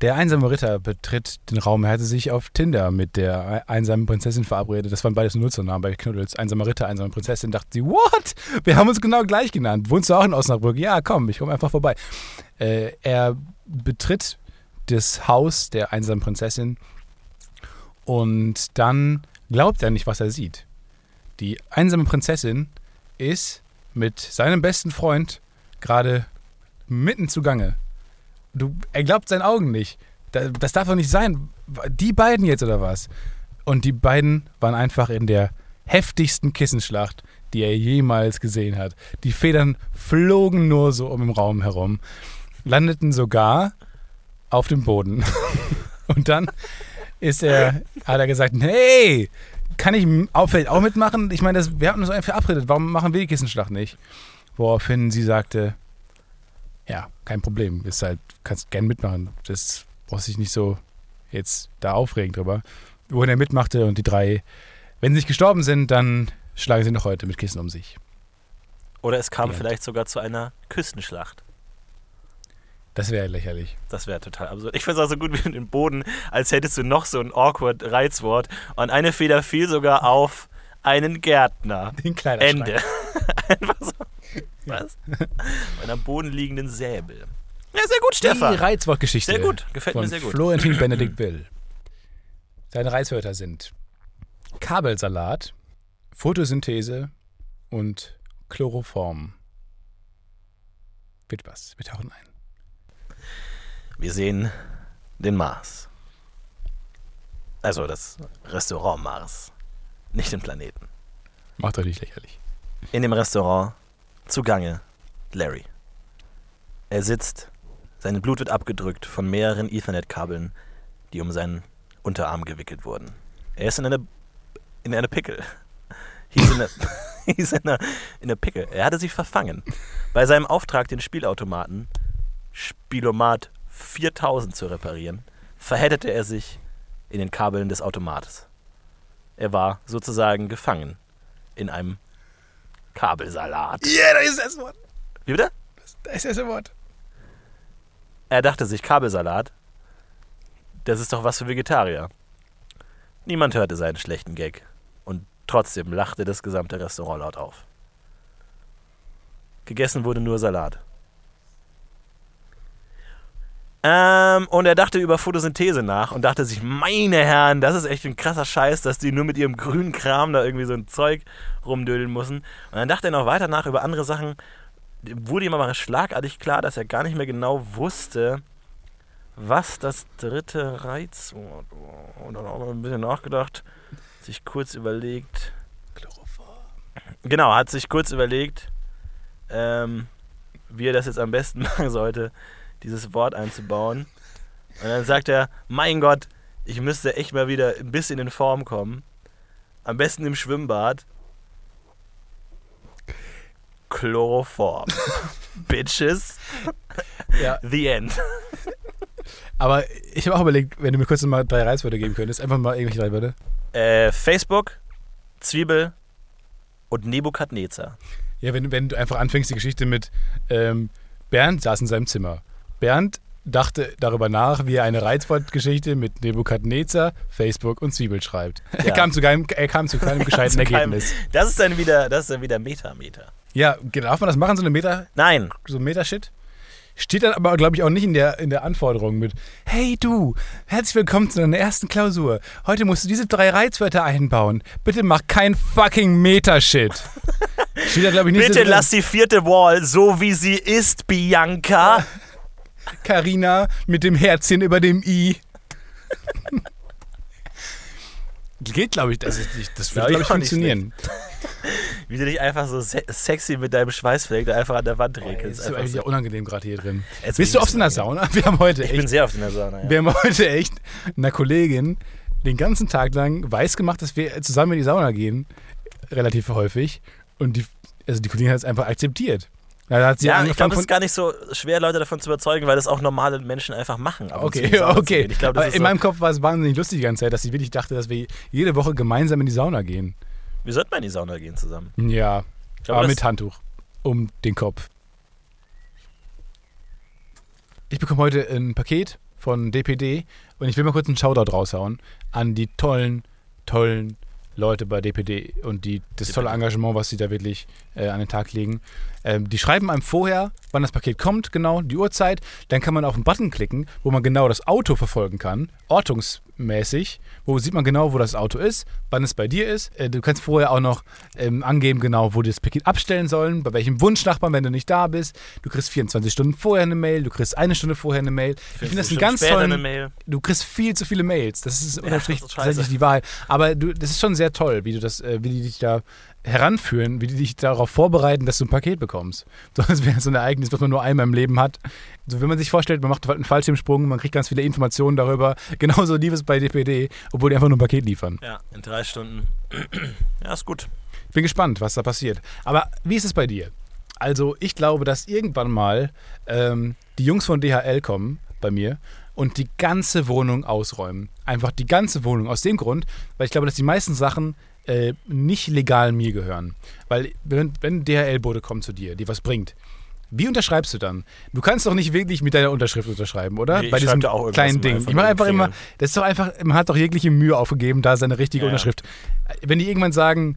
Speaker 1: Der einsame Ritter betritt den Raum. Er hatte sich auf Tinder mit der einsamen Prinzessin verabredet. Das waren beides Nutzernamen bei Knuddels. Einsamer Ritter, einsame Prinzessin. Dachte sie, what? Wir haben uns genau gleich genannt. Wohnst du auch in Osnabrück? Ja, komm, ich komme einfach vorbei. Äh, er betritt das Haus der einsamen Prinzessin und dann glaubt er nicht, was er sieht. Die einsame Prinzessin ist mit seinem besten Freund gerade mitten zugange. Du, er glaubt seinen Augen nicht. Da- Das darf doch nicht sein. Die beiden jetzt oder was? Und die beiden waren einfach in der heftigsten Kissenschlacht, die er jemals gesehen hat. Die Federn flogen nur so um im Raum herum, landeten sogar auf dem Boden. Und dann ist er, hat er gesagt, hey, kann ich vielleicht auch mitmachen? Ich meine, das, wir hatten uns einfach verabredet, warum machen wir die Kissenschlacht nicht? Woraufhin sie sagte, ja, kein Problem, ist halt, kannst gern mitmachen. Das brauchst dich nicht so jetzt da aufregen drüber. wohin er mitmachte und die drei, wenn sie nicht gestorben sind, dann schlagen sie noch heute mit Kissen um sich.
Speaker 2: Oder es kam
Speaker 1: Ja.
Speaker 2: vielleicht sogar zu einer Küstenschlacht.
Speaker 1: Das wäre lächerlich.
Speaker 2: Das wäre total absurd. Ich finde es auch so gut wie den Boden, als hättest du noch so ein awkward Reizwort. Und eine Feder fiel sogar auf einen Gärtner.
Speaker 1: Den Kleiderschrank.
Speaker 2: Ende. Einfach so. Was? Bei einer bodenliegenden Säbel. Ja, sehr gut,
Speaker 1: Die
Speaker 2: Stefan.
Speaker 1: Reizwortgeschichte.
Speaker 2: Sehr gut, gefällt mir sehr gut.
Speaker 1: Florentin Benedikt Will. Seine Reizwörter sind Kabelsalat, Photosynthese und Chloroform. Wird was. Wir tauchen ein.
Speaker 2: Wir sehen den Mars. Also das Restaurant Mars. Nicht den Planeten.
Speaker 1: Macht euch nicht lächerlich.
Speaker 2: In dem Restaurant zugange Larry. Er sitzt, sein Blut wird abgedrückt von mehreren Ethernet-Kabeln, die um seinen Unterarm gewickelt wurden. Er ist in einer in einer Pickel. He's in a, he's in a, in a Pickel. Er hatte sich verfangen. Bei seinem Auftrag, den Spielautomaten Spielomat 4000 zu reparieren, verhedderte er sich in den Kabeln des Automates. Er war sozusagen gefangen in einem Kabelsalat.
Speaker 1: Ja, da ist das Wort.
Speaker 2: Wie bitte?
Speaker 1: Da ist das Wort.
Speaker 2: Er dachte sich, Kabelsalat, das ist doch was für Vegetarier. Niemand hörte seinen schlechten Gag und trotzdem lachte das gesamte Restaurant laut auf. Gegessen wurde nur Salat. Ähm, und er dachte über Photosynthese nach und dachte sich, meine Herren, das ist echt ein krasser Scheiß, dass die nur mit ihrem grünen Kram da irgendwie so ein Zeug rumdödeln müssen. Und dann dachte er noch weiter nach über andere Sachen, wurde ihm aber schlagartig klar, dass er gar nicht mehr genau wusste, was das dritte Reizwort war. Und dann auch noch ein bisschen nachgedacht, sich kurz überlegt.
Speaker 1: Chloroform.
Speaker 2: Genau, hat sich kurz überlegt, ähm, wie er das jetzt am besten machen sollte, dieses Wort einzubauen. Und dann sagt er, mein Gott, ich müsste echt mal wieder ein bisschen in Form kommen. Am besten im Schwimmbad. Chloroform. Bitches.
Speaker 1: Ja,
Speaker 2: The end.
Speaker 1: aber ich habe auch überlegt, wenn du mir kurz mal drei Reizwörter geben könntest, einfach mal irgendwelche drei Wörter.
Speaker 2: Äh, Facebook, Zwiebel und Nebukadnezar.
Speaker 1: Ja, wenn, wenn du einfach anfängst, die Geschichte mit ähm, Bernd saß in seinem Zimmer. Bernd dachte darüber nach, wie er eine Reizwortgeschichte mit Nebukadnezar, Facebook und Zwiebel schreibt. Er,
Speaker 2: Ja.
Speaker 1: kam zu keinem, er kam zu keinem gescheiten
Speaker 2: Zu keinem-
Speaker 1: Ergebnis.
Speaker 2: Das ist dann wieder, das ist dann wieder Metameter.
Speaker 1: Ja, darf man das machen, so eine Meta,
Speaker 2: Nein,
Speaker 1: so ein Meta-Shit? Steht dann aber, glaube ich, auch nicht in der, in der Anforderung mit Hey du, herzlich willkommen zu deiner ersten Klausur. Heute musst du diese drei Reizwörter einbauen. Bitte mach kein fucking Meta-Shit. Steht da, glaube ich, nicht so
Speaker 2: bitte
Speaker 1: drin.
Speaker 2: lass die vierte Wall so wie sie ist, Bianca.
Speaker 1: Carina mit dem Herzchen über dem I. Geht, glaube ich, das, ist nicht, das
Speaker 2: ich
Speaker 1: glaube ich, funktionieren.
Speaker 2: Wie du dich einfach so se sexy mit deinem Schweißfleck da einfach an der Wand
Speaker 1: Das
Speaker 2: regelst.
Speaker 1: ist
Speaker 2: Einfach
Speaker 1: eigentlich
Speaker 2: so.
Speaker 1: unangenehm gerade hier drin.
Speaker 2: Jetzt
Speaker 1: Bist
Speaker 2: bin
Speaker 1: du oft in der Sauna? Wir haben heute
Speaker 2: Ich bin
Speaker 1: echt,
Speaker 2: sehr oft in der Sauna, ja.
Speaker 1: wir haben heute echt einer Kollegin den ganzen Tag lang weiß gemacht, dass wir zusammen in die Sauna gehen. Relativ häufig. Und die, also die Kollegin hat es einfach akzeptiert. Da hat sie
Speaker 2: Ja, ich glaube, es ist gar nicht so schwer, Leute davon zu überzeugen, weil das auch normale Menschen einfach machen.
Speaker 1: Okay, okay.
Speaker 2: Ich ist
Speaker 1: in
Speaker 2: so,
Speaker 1: meinem Kopf war es wahnsinnig lustig die ganze Zeit, dass sie wirklich dachte, dass wir jede Woche gemeinsam in die Sauna gehen.
Speaker 2: wir sollten mal in die Sauna gehen zusammen.
Speaker 1: Ja,
Speaker 2: Ich glaube,
Speaker 1: aber mit Handtuch um den Kopf. Ich bekomme heute ein Paket von DPD und ich will mal kurz einen Shoutout raushauen an die tollen, tollen Leute bei DPD und die, das
Speaker 2: DPD.
Speaker 1: tolle Engagement, was sie da wirklich äh, an den Tag legen. Ähm, die schreiben einem vorher, wann das Paket kommt, genau, die Uhrzeit. Dann kann man auf einen Button klicken, wo man genau das Auto verfolgen kann, ortungsmäßig. Wo sieht man genau, wo das Auto ist, wann es bei dir ist. Äh, du kannst vorher auch noch ähm, angeben, genau, wo die das Paket abstellen sollen, bei welchem Wunschnachbarn, wenn du nicht da bist. Du kriegst 24 Stunden vorher eine Mail, du kriegst eine Stunde vorher eine Mail. Ich finde das
Speaker 2: Stunden
Speaker 1: ganz tollen
Speaker 2: eine Mail.
Speaker 1: du kriegst viel zu viele Mails. Das ist unterm Strich
Speaker 2: scheiße.
Speaker 1: tatsächlich die Wahl. Aber du, das ist schon sehr toll, wie du das, äh, wie die dich da heranführen, wie die dich darauf vorbereiten, dass du ein Paket bekommst. So als wäre es so ein Ereignis, was man nur einmal im Leben hat. So, wenn man sich vorstellt, man macht einen Fallschirmsprung, man kriegt ganz viele Informationen darüber. Genauso lief es bei DPD, obwohl die einfach nur ein Paket liefern.
Speaker 2: Ja, in drei Stunden. ja, ist gut.
Speaker 1: Ich bin gespannt, was da passiert. Aber wie ist es bei dir? Also, ich glaube, dass irgendwann mal ähm, die Jungs von DHL kommen bei mir und die ganze Wohnung ausräumen. Einfach die ganze Wohnung. Aus dem Grund, weil ich glaube, dass die meisten Sachen äh, nicht legal mir gehören. Weil wenn, wenn DHL-Bote kommt zu dir, die was bringt, wie unterschreibst du dann? Du kannst doch nicht wirklich mit deiner Unterschrift unterschreiben, oder?
Speaker 2: Nee,
Speaker 1: Bei diesem kleinen Ding. Ich mache einfach immer, das ist doch einfach, man hat doch jegliche Mühe aufgegeben, da seine richtige
Speaker 2: ja.
Speaker 1: Unterschrift. Wenn die irgendwann sagen,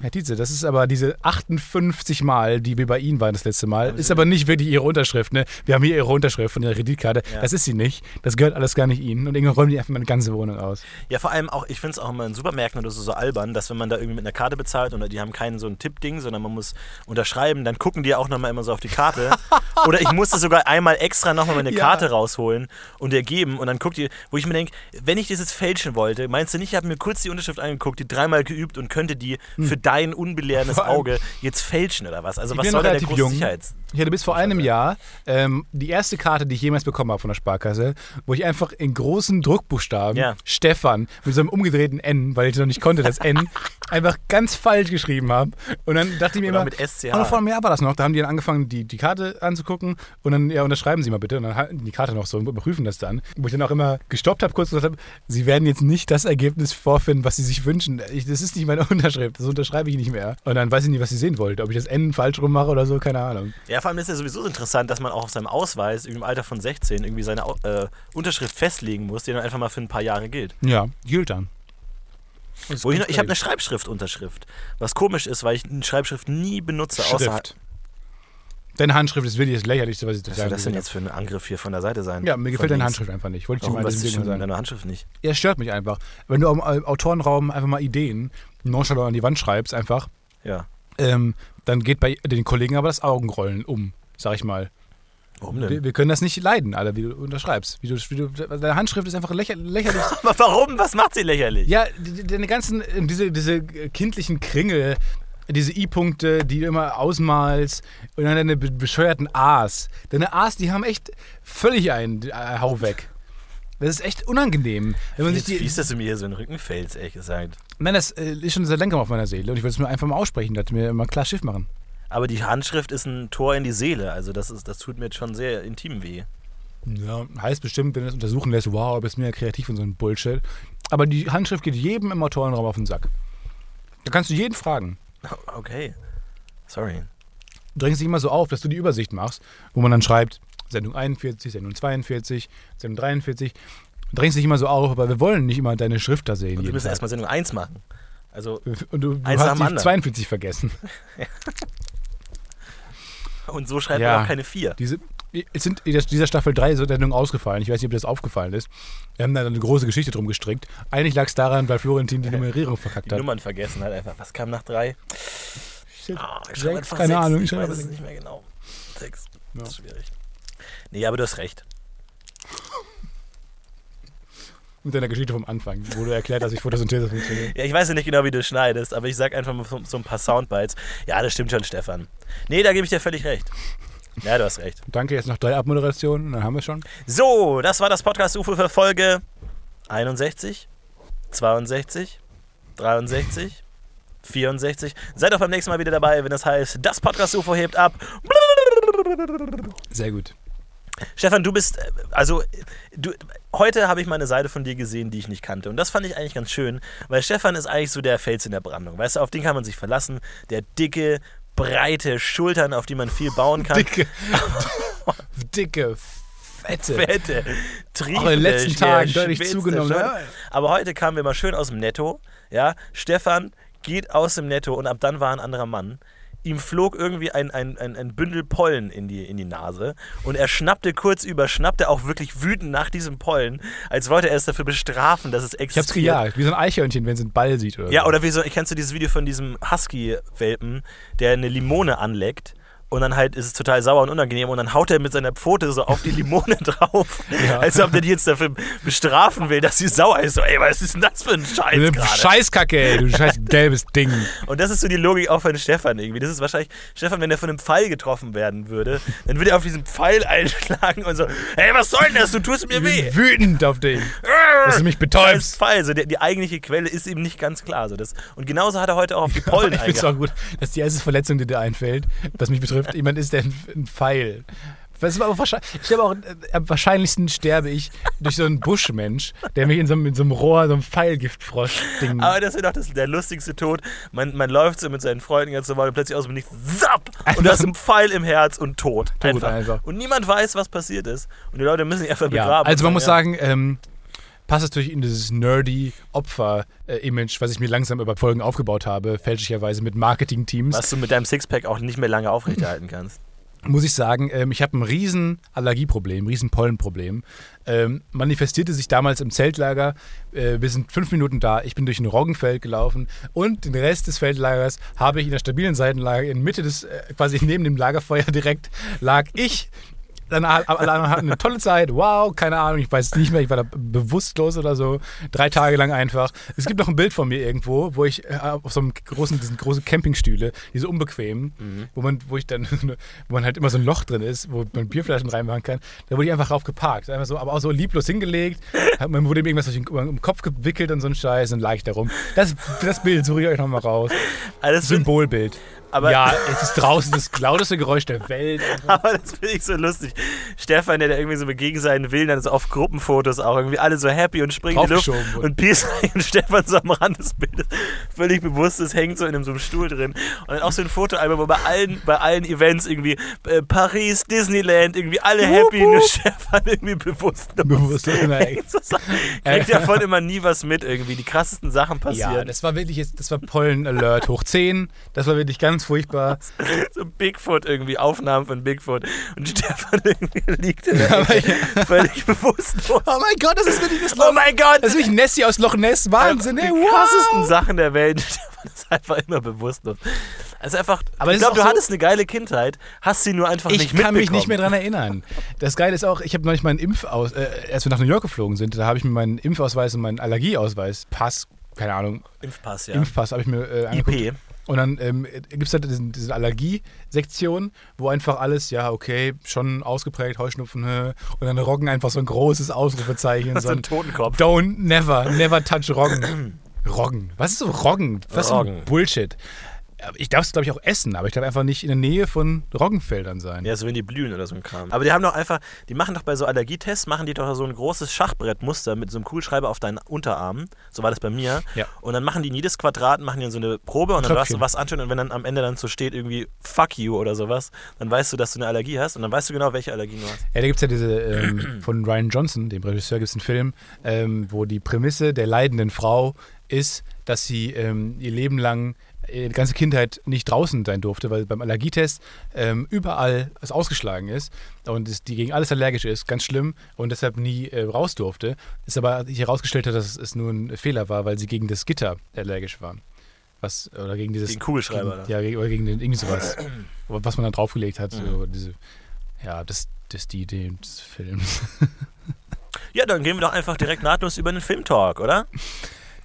Speaker 1: Herr Tietze, das ist aber diese 58 Mal, die wir bei Ihnen waren das letzte Mal, ist aber nicht wirklich Ihre Unterschrift. Ne? Wir haben hier Ihre Unterschrift von Ihrer Kreditkarte.
Speaker 2: Ja.
Speaker 1: Das ist sie nicht. Das gehört alles gar nicht Ihnen. Und irgendwann räumen die einfach meine ganze Wohnung aus.
Speaker 2: Ja, vor allem auch, ich finde es auch immer in Supermärkten oder so, so albern, dass wenn man da irgendwie mit einer Karte bezahlt und die haben keinen so ein Tippding, sondern man muss unterschreiben, dann gucken die auch nochmal immer so auf die Karte. oder ich musste sogar einmal extra nochmal meine
Speaker 1: Ja.
Speaker 2: Karte rausholen und ergeben und dann guckt ihr, wo ich mir denke, wenn ich dieses fälschen wollte, meinst du nicht, ich habe mir kurz die Unterschrift angeguckt, die dreimal geübt und könnte die für dein
Speaker 1: allem-
Speaker 2: Auge jetzt fälschen oder was? Also
Speaker 1: Ich
Speaker 2: was soll da der
Speaker 1: relativ
Speaker 2: große
Speaker 1: jung.
Speaker 2: Sicherheits...
Speaker 1: Ich hatte bis vor einem Jahr ähm, die erste Karte, die ich jemals bekommen habe von der Sparkasse, wo ich einfach in großen Druckbuchstaben
Speaker 2: Ja.
Speaker 1: Stefan mit so einem umgedrehten N, weil ich noch nicht konnte, das N, einfach ganz falsch geschrieben habe. Und dann dachte ich mir
Speaker 2: Oder
Speaker 1: immer,
Speaker 2: mit SCH.
Speaker 1: Und vor einem Jahr war das noch. Da haben die dann angefangen, die, die Karte anzugucken und dann, ja, unterschreiben Sie mal bitte. Und dann halten die Karte noch so und überprüfen das dann. Wo ich dann auch immer gestoppt habe, kurz gesagt habe, Sie werden jetzt nicht das Ergebnis vorfinden, was Sie sich wünschen. Ich, das ist nicht meine Unterschrift, das unterschreibe ich nicht mehr. Und dann weiß ich nicht, was Sie sehen wollte. Ob ich das N falsch rum mache oder so, keine Ahnung.
Speaker 2: Ja, vor allem ist ja sowieso interessant, dass man auch auf seinem Ausweis im Alter von 16 irgendwie seine äh, Unterschrift festlegen muss, die dann einfach mal für ein paar Jahre gilt.
Speaker 1: Ja, gilt dann.
Speaker 2: Ich noch, ich habe eine. Schreibschriftunterschrift. Was komisch ist, weil ich eine Schreibschrift nie benutze. Außer,
Speaker 1: Schrift. Deine Handschrift ist wirklich das Lächerlichste, was ich
Speaker 2: was
Speaker 1: total
Speaker 2: soll das denn jetzt für ein Angriff hier von der Seite sein?
Speaker 1: Ja, mir gefällt deine
Speaker 2: links.
Speaker 1: Handschrift einfach nicht. Wollte ich dir
Speaker 2: Warum,
Speaker 1: mal
Speaker 2: was ist
Speaker 1: sagen.
Speaker 2: deiner Handschrift nicht?
Speaker 1: Ja, es stört mich einfach. Wenn du am äh, Autorenraum einfach mal Ideen nonchalant an die Wand schreibst, einfach,
Speaker 2: Ja.
Speaker 1: ähm, dann geht bei den Kollegen aber das Augenrollen um, sag ich mal.
Speaker 2: Warum
Speaker 1: Wir,
Speaker 2: denn?
Speaker 1: wir können das nicht leiden, alle, wie du unterschreibst. Wie du, wie du, deine Handschrift ist einfach lächer, lächerlich.
Speaker 2: Aber warum? Was macht sie lächerlich?
Speaker 1: ja, deine ganzen, äh, diese, diese kindlichen Kringel, diese I-Punkte, die du immer ausmalst und dann deine be- bescheuerten A's. Deine A's, die haben echt völlig einen äh, Hau weg. Das ist echt unangenehm. Wenn man
Speaker 2: Wie,
Speaker 1: sich die,
Speaker 2: wie ist das in mir hier so in den Rücken fällt, ehrlich gesagt.
Speaker 1: Nein, das äh, ist schon seit längerem auf meiner Seele und ich will es mir einfach mal aussprechen, dass mir mal klar Schiff machen.
Speaker 2: Aber die Handschrift ist ein Tor in die Seele. Also das, ist, das tut mir jetzt schon sehr intim weh.
Speaker 1: Ja, heißt bestimmt, wenn du es untersuchen lässt, wow, du bist mehr kreativ und so ein Bullshit. Aber die Handschrift geht jedem im Autorenraum auf den Sack. Da kannst du jeden fragen.
Speaker 2: Okay. Sorry.
Speaker 1: Du drängst dich immer so auf, dass du die Übersicht machst, wo man dann schreibt, Sendung 41, Sendung 42, Sendung 43. Du drängst dich immer so auf, aber wir wollen nicht immer deine Schrift da sehen.
Speaker 2: Und wir müssen erstmal Sendung 1 machen. Also,
Speaker 1: Und du, du hast die
Speaker 2: anderen.
Speaker 1: 42 vergessen.
Speaker 2: und so schreibt
Speaker 1: Ja.
Speaker 2: man auch keine 4.
Speaker 1: Diese, es sind in dieser Staffel drei Sendungen ausgefallen. Ich weiß nicht, ob dir das aufgefallen ist. Wir haben da eine große Geschichte drum gestrickt. Eigentlich lag es daran, weil Florentin die Nummerierung verkackt
Speaker 2: Die
Speaker 1: hat.
Speaker 2: Nummern vergessen halt einfach. Was kam nach 3? Ah, ich schreibe
Speaker 1: Sechs,
Speaker 2: einfach
Speaker 1: keine
Speaker 2: sechs.
Speaker 1: Ahnung, ich
Speaker 2: Ich weiß es
Speaker 1: sechs.
Speaker 2: nicht mehr genau. 6.
Speaker 1: Ja.
Speaker 2: Das ist schwierig. Nee, aber du hast recht.
Speaker 1: Mit deiner Geschichte vom Anfang, wo du erklärt hast, wie Photosynthese funktioniert.
Speaker 2: Ja, ich weiß ja nicht genau, wie du schneidest, aber ich sag einfach mal so, so ein paar Soundbites. Ja, das stimmt schon, Stefan. Nee, da gebe ich dir völlig recht. Ja, du hast recht.
Speaker 1: Danke, jetzt noch drei Abmoderationen dann haben wir schon.
Speaker 2: So, das war das Podcast UFO für Folge 61, 62, 63, 64. Seid auch beim nächsten Mal wieder dabei, wenn es heißt, das Podcast UFO hebt ab.
Speaker 1: Sehr gut.
Speaker 2: Stefan, du bist, also, du, heute habe ich mal eine Seite von dir gesehen, die ich nicht kannte. Und das fand ich eigentlich ganz schön, weil Stefan ist eigentlich so der Fels in der Brandung. Weißt du, auf den kann man sich verlassen. Der dicke, breite Schultern, auf die man viel bauen kann.
Speaker 1: Dicke, dicke, fette.
Speaker 2: Fette, triefende,
Speaker 1: Auch in den letzten Tagen deutlich zugenommen. Ja.
Speaker 2: Aber heute kamen wir mal schön aus dem Netto. Ja, Stefan geht aus dem Netto und ab dann war ein anderer Mann. Ihm flog irgendwie ein, ein, ein, ein Bündel Pollen in die, in die Nase und er schnappte kurz über, schnappte auch wirklich wütend nach diesem Pollen, als wollte er es dafür bestrafen, dass es
Speaker 1: Ich hab's
Speaker 2: existiert.
Speaker 1: gejagt, wie so ein Eichhörnchen, wenn es einen Ball sieht oder
Speaker 2: Ja,
Speaker 1: so.
Speaker 2: oder wie so, kennst du dieses Video von diesem Husky-Welpen, der eine Limone anleckt und dann halt ist es total sauer und unangenehm und dann haut er mit seiner Pfote so auf die Limone drauf,
Speaker 1: Ja.
Speaker 2: als ob der die jetzt dafür bestrafen will, dass sie sauer ist. So, ey, was ist denn das für ein Scheiß
Speaker 1: Eine
Speaker 2: gerade?
Speaker 1: Scheißkacke, ey, du scheiß gelbes Ding.
Speaker 2: Und das ist so die Logik auch von Stefan irgendwie. Das ist wahrscheinlich, Stefan, wenn er von einem Pfeil getroffen werden würde, dann würde er auf diesen Pfeil einschlagen und so, hey, was soll denn das? Du tust mir
Speaker 1: Ich
Speaker 2: weh.
Speaker 1: wütend auf dich, dass du mich betäubst.
Speaker 2: Pfeil. So, der, die eigentliche Quelle ist ihm nicht ganz klar. So, das, und genauso hat er heute auch auf die Pollen
Speaker 1: ich find's
Speaker 2: eingehauen.
Speaker 1: auch gut, dass die erste Verletzung, die dir einfällt, was mich betrifft, jemand ist, der ein, Pfeil. Das ist aber wahrscheinlich, ich glaube auch, äh, am wahrscheinlichsten sterbe ich durch so einen Buschmensch, der mich in so, einem- in so einem Rohr, so einem Pfeilgiftfrosch-Ding.
Speaker 2: Aber das wäre doch das, der lustigste Tod. Man, man läuft so mit seinen Freunden ganz normal und plötzlich aus dem Nichts, zapp! Und du hast einen Pfeil im Herz und tot.
Speaker 1: Tot einfach.
Speaker 2: Und niemand weiß, was passiert ist. Und die Leute müssen sich einfach
Speaker 1: Ja,
Speaker 2: begraben.
Speaker 1: also man muss
Speaker 2: ja.
Speaker 1: sagen, ähm, passt natürlich in dieses nerdy Opfer-Image, was ich mir langsam über Folgen aufgebaut habe, fälschlicherweise mit Marketing-Teams.
Speaker 2: Was du mit deinem Sixpack auch nicht mehr lange aufrechterhalten kannst.
Speaker 1: muss ich sagen, ähm, ich habe ein riesen Allergieproblem, riesen Pollenproblem. Ähm, manifestierte sich damals im Zeltlager. Äh, wir sind fünf Minuten da. Ich bin durch ein Roggenfeld gelaufen und den Rest des Feldlagers habe ich in der stabilen Seitenlage in Mitte des, äh, quasi neben dem Lagerfeuer direkt, lag ich. Dann alle anderen hatten eine tolle Zeit. Wow, keine Ahnung, ich weiß nicht mehr, ich war da bewusstlos oder so. Drei Tage lang einfach. Es gibt noch ein Bild von mir irgendwo, wo ich äh, auf so einem großen, diesen großen Campingstühle, diese unbequemen, wo man, wo ich dann, wo man halt immer so ein Loch drin ist, wo man Bierflaschen reinmachen kann. Da wurde ich einfach drauf geparkt. Einfach so, aber auch so lieblos hingelegt. Man wurde mir irgendwas durch den, Kopf gewickelt und so ein Scheiß und lag ich da rum. Das, das Bild suche ich euch nochmal raus.
Speaker 2: Alles
Speaker 1: Symbolbild.
Speaker 2: Aber,
Speaker 1: ja, es ist draußen das lauteste Geräusch der Welt.
Speaker 2: aber das finde ich so lustig. Stefan, der da irgendwie so gegen seinen Willen dann so auf Gruppenfotos auch irgendwie alle so happy und springen in die Luft.
Speaker 1: Wurde.
Speaker 2: Und Peace und Stefan so am Rand des Bildes völlig bewusst ist, hängt so in einem, so einem Stuhl drin. Und dann auch so ein Fotoalbum, wo bei allen, bei allen Events irgendwie äh, Paris, Disneyland, irgendwie alle happy, nur Stefan irgendwie bewusst.
Speaker 1: Bewusst. Nein.
Speaker 2: Kriegt davon immer nie was mit irgendwie. Die krassesten Sachen
Speaker 1: Ja,
Speaker 2: passieren.
Speaker 1: das war wirklich, jetzt- das war Pollen-Alert hoch 10. Das war wirklich ganz furchtbar.
Speaker 2: so Bigfoot irgendwie, Aufnahmen von Bigfoot. Und Stefan irgendwie liegt in der
Speaker 1: Aber
Speaker 2: Ecke, völlig bewusstlos.
Speaker 1: Oh mein Gott, das ist wirklich das
Speaker 2: Oh mein Gott!
Speaker 1: Das ist wirklich Nessie aus Loch Ness. Wahnsinn,
Speaker 2: die
Speaker 1: ey,
Speaker 2: krassesten
Speaker 1: wow.
Speaker 2: Sachen der Welt. Stefan ist einfach immer bewusstlos. Also einfach,
Speaker 1: Aber
Speaker 2: ich glaube, du
Speaker 1: so-
Speaker 2: hattest eine geile Kindheit, hast sie nur einfach
Speaker 1: Ich
Speaker 2: nicht
Speaker 1: kann mich
Speaker 2: mitbekommen.
Speaker 1: nicht mehr dran erinnern. Das Geile ist auch, ich habe neulich meinen Impfaus, äh, als wir nach New York geflogen sind, da habe ich mir meinen Impfausweis und meinen Allergieausweis, Pass, keine Ahnung,
Speaker 2: Impfpass, ja.
Speaker 1: Impfpass habe ich mir äh, angeguckt.
Speaker 2: IP.
Speaker 1: Und dann ähm, gibt es halt diesen, diese Allergie-Sektion, wo einfach alles, ja, okay, schon ausgeprägt, Heuschnupfen, hä, und dann Roggen einfach so ein großes Ausrufezeichen.
Speaker 2: So ein Totenkopf.
Speaker 1: Don't, never, never touch Roggen. Roggen. Was ist so Roggen? Was ist so
Speaker 2: Roggen.
Speaker 1: Bullshit? Ich darf es, glaube ich, auch essen, aber ich darf einfach nicht in der Nähe von Roggenfeldern sein.
Speaker 2: Ja, so wenn die blühen oder so ein Kram. Aber die haben doch einfach, die machen doch bei so Allergietests, machen die doch so ein großes Schachbrettmuster mit so einem Kugelschreiber auf deinen Unterarmen. So war das bei mir.
Speaker 1: Ja.
Speaker 2: Und dann machen die in jedes Quadrat, machen die so eine Probe und dann darfst du was anschauen und wenn dann am Ende dann so steht irgendwie Fuck you oder sowas, dann weißt du, dass du eine Allergie hast und dann weißt du genau, welche Allergie du hast.
Speaker 1: Ja, da gibt es ja diese, ähm, von Ryan Johnson, dem Regisseur, gibt es einen Film, ähm, wo die Prämisse der leidenden Frau ist, dass sie ähm, ihr Leben lang, ihre ganze Kindheit nicht draußen sein durfte, weil beim Allergietest ähm, überall es ausgeschlagen ist und es, die gegen alles allergisch ist, ganz schlimm und deshalb nie äh, raus durfte. Es aber herausgestellt hat, dass es nur ein Fehler war, weil sie gegen das Gitter allergisch war. Was, oder gegen dieses.
Speaker 2: Den Kugelschreiber
Speaker 1: Gegen,
Speaker 2: da.
Speaker 1: ja, gegen, oder gegen den, irgendwie sowas. was man da draufgelegt hat.
Speaker 2: Mhm.
Speaker 1: Diese, ja, das, das ist die Idee des Films.
Speaker 2: Ja, dann gehen wir doch einfach direkt nahtlos über den Filmtalk, oder?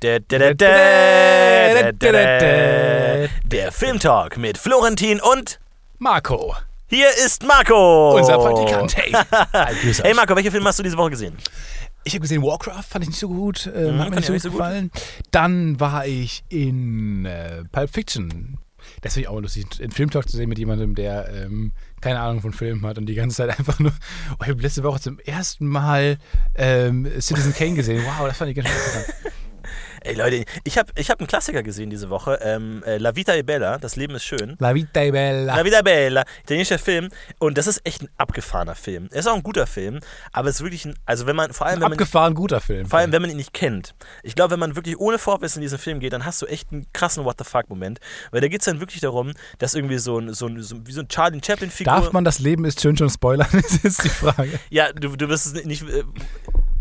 Speaker 2: Der, der, der, der, der, der, der Filmtalk mit Florentin und
Speaker 1: Marco,
Speaker 2: hier ist Marco.
Speaker 1: unser Praktikant. Hey,
Speaker 2: Hey. Marco, welche Filme hast du diese Woche gesehen?
Speaker 1: Ich habe gesehen Warcraft, fand ich nicht so gut. Äh,
Speaker 2: Mhm,
Speaker 1: hat mir nicht so
Speaker 2: ich
Speaker 1: gut
Speaker 2: nicht so gut.
Speaker 1: gefallen. Dann war ich in äh, Pulp Fiction. Das finde ich auch lustig, einen Filmtalk zu sehen mit jemandem, der ähm, keine Ahnung von Filmen hat und die ganze Zeit einfach nur. Oh, ich habe letzte Woche zum ersten Mal ähm, Citizen Kane gesehen. Wow, das fand ich ganz schön.
Speaker 2: Ey Leute, ich habe ich hab einen Klassiker gesehen diese Woche. Ähm, äh, La Vita e Bella, Das Leben ist schön.
Speaker 1: La Vita è Bella.
Speaker 2: La Vita e Bella, italienischer Film. Und das ist echt ein abgefahrener Film. Er ist auch ein guter Film, aber es ist wirklich ein, also wenn man, vor allem wenn man,
Speaker 1: Abgefahren guter Film.
Speaker 2: vor allem wenn man ihn nicht kennt. Ich glaube, wenn man wirklich ohne Vorwissen in diesen Film geht, dann hast du echt einen krassen What the fuck-Moment. Weil da geht es dann wirklich darum, dass irgendwie so ein, so ein, so, wie so ein Charlie Chaplin-Figur.
Speaker 1: Darf man das Leben ist schön schon spoilern? Das ist die Frage.
Speaker 2: Ja, du, du wirst es nicht. Äh,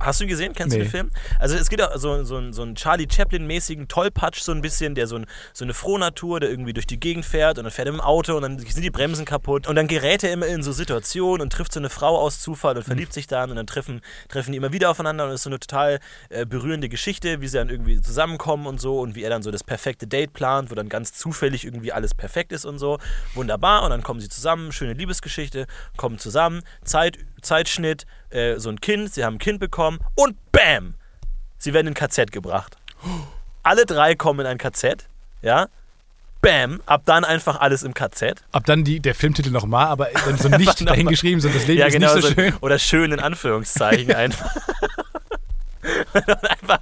Speaker 2: hast du ihn gesehen? Kennst du
Speaker 1: Nee.
Speaker 2: den Film? Also es geht auch so, so, so einen Charlie Chaplin-mäßigen Tollpatsch, so ein bisschen, der so, ein, so eine Frohnatur, der irgendwie durch die Gegend fährt und dann fährt er im Auto und dann sind die Bremsen kaputt. Und dann gerät er immer in so Situationen und trifft so eine Frau aus Zufall und verliebt sich dann und dann treffen, treffen die immer wieder aufeinander und es ist so eine total äh, berührende Geschichte, wie sie dann irgendwie zusammenkommen und so und wie er dann so das perfekte Date plant, wo dann ganz zufällig irgendwie alles perfekt ist und so. Wunderbar. Und dann kommen sie zusammen, schöne Liebesgeschichte, kommen zusammen, Zeit, Zeitschnitt, äh, so ein Kind, sie haben ein Kind bekommen und BAM! Sie werden in ein KZ gebracht. Alle drei kommen in ein KZ, ja. bam, ab dann einfach alles im KZ.
Speaker 1: Ab dann die, der Filmtitel nochmal, aber dann so nicht dahingeschrieben, so das Leben
Speaker 2: Ja,
Speaker 1: ist
Speaker 2: genau.
Speaker 1: nicht so
Speaker 2: so-
Speaker 1: schön.
Speaker 2: Oder schön in Anführungszeichen einfach. Und einfach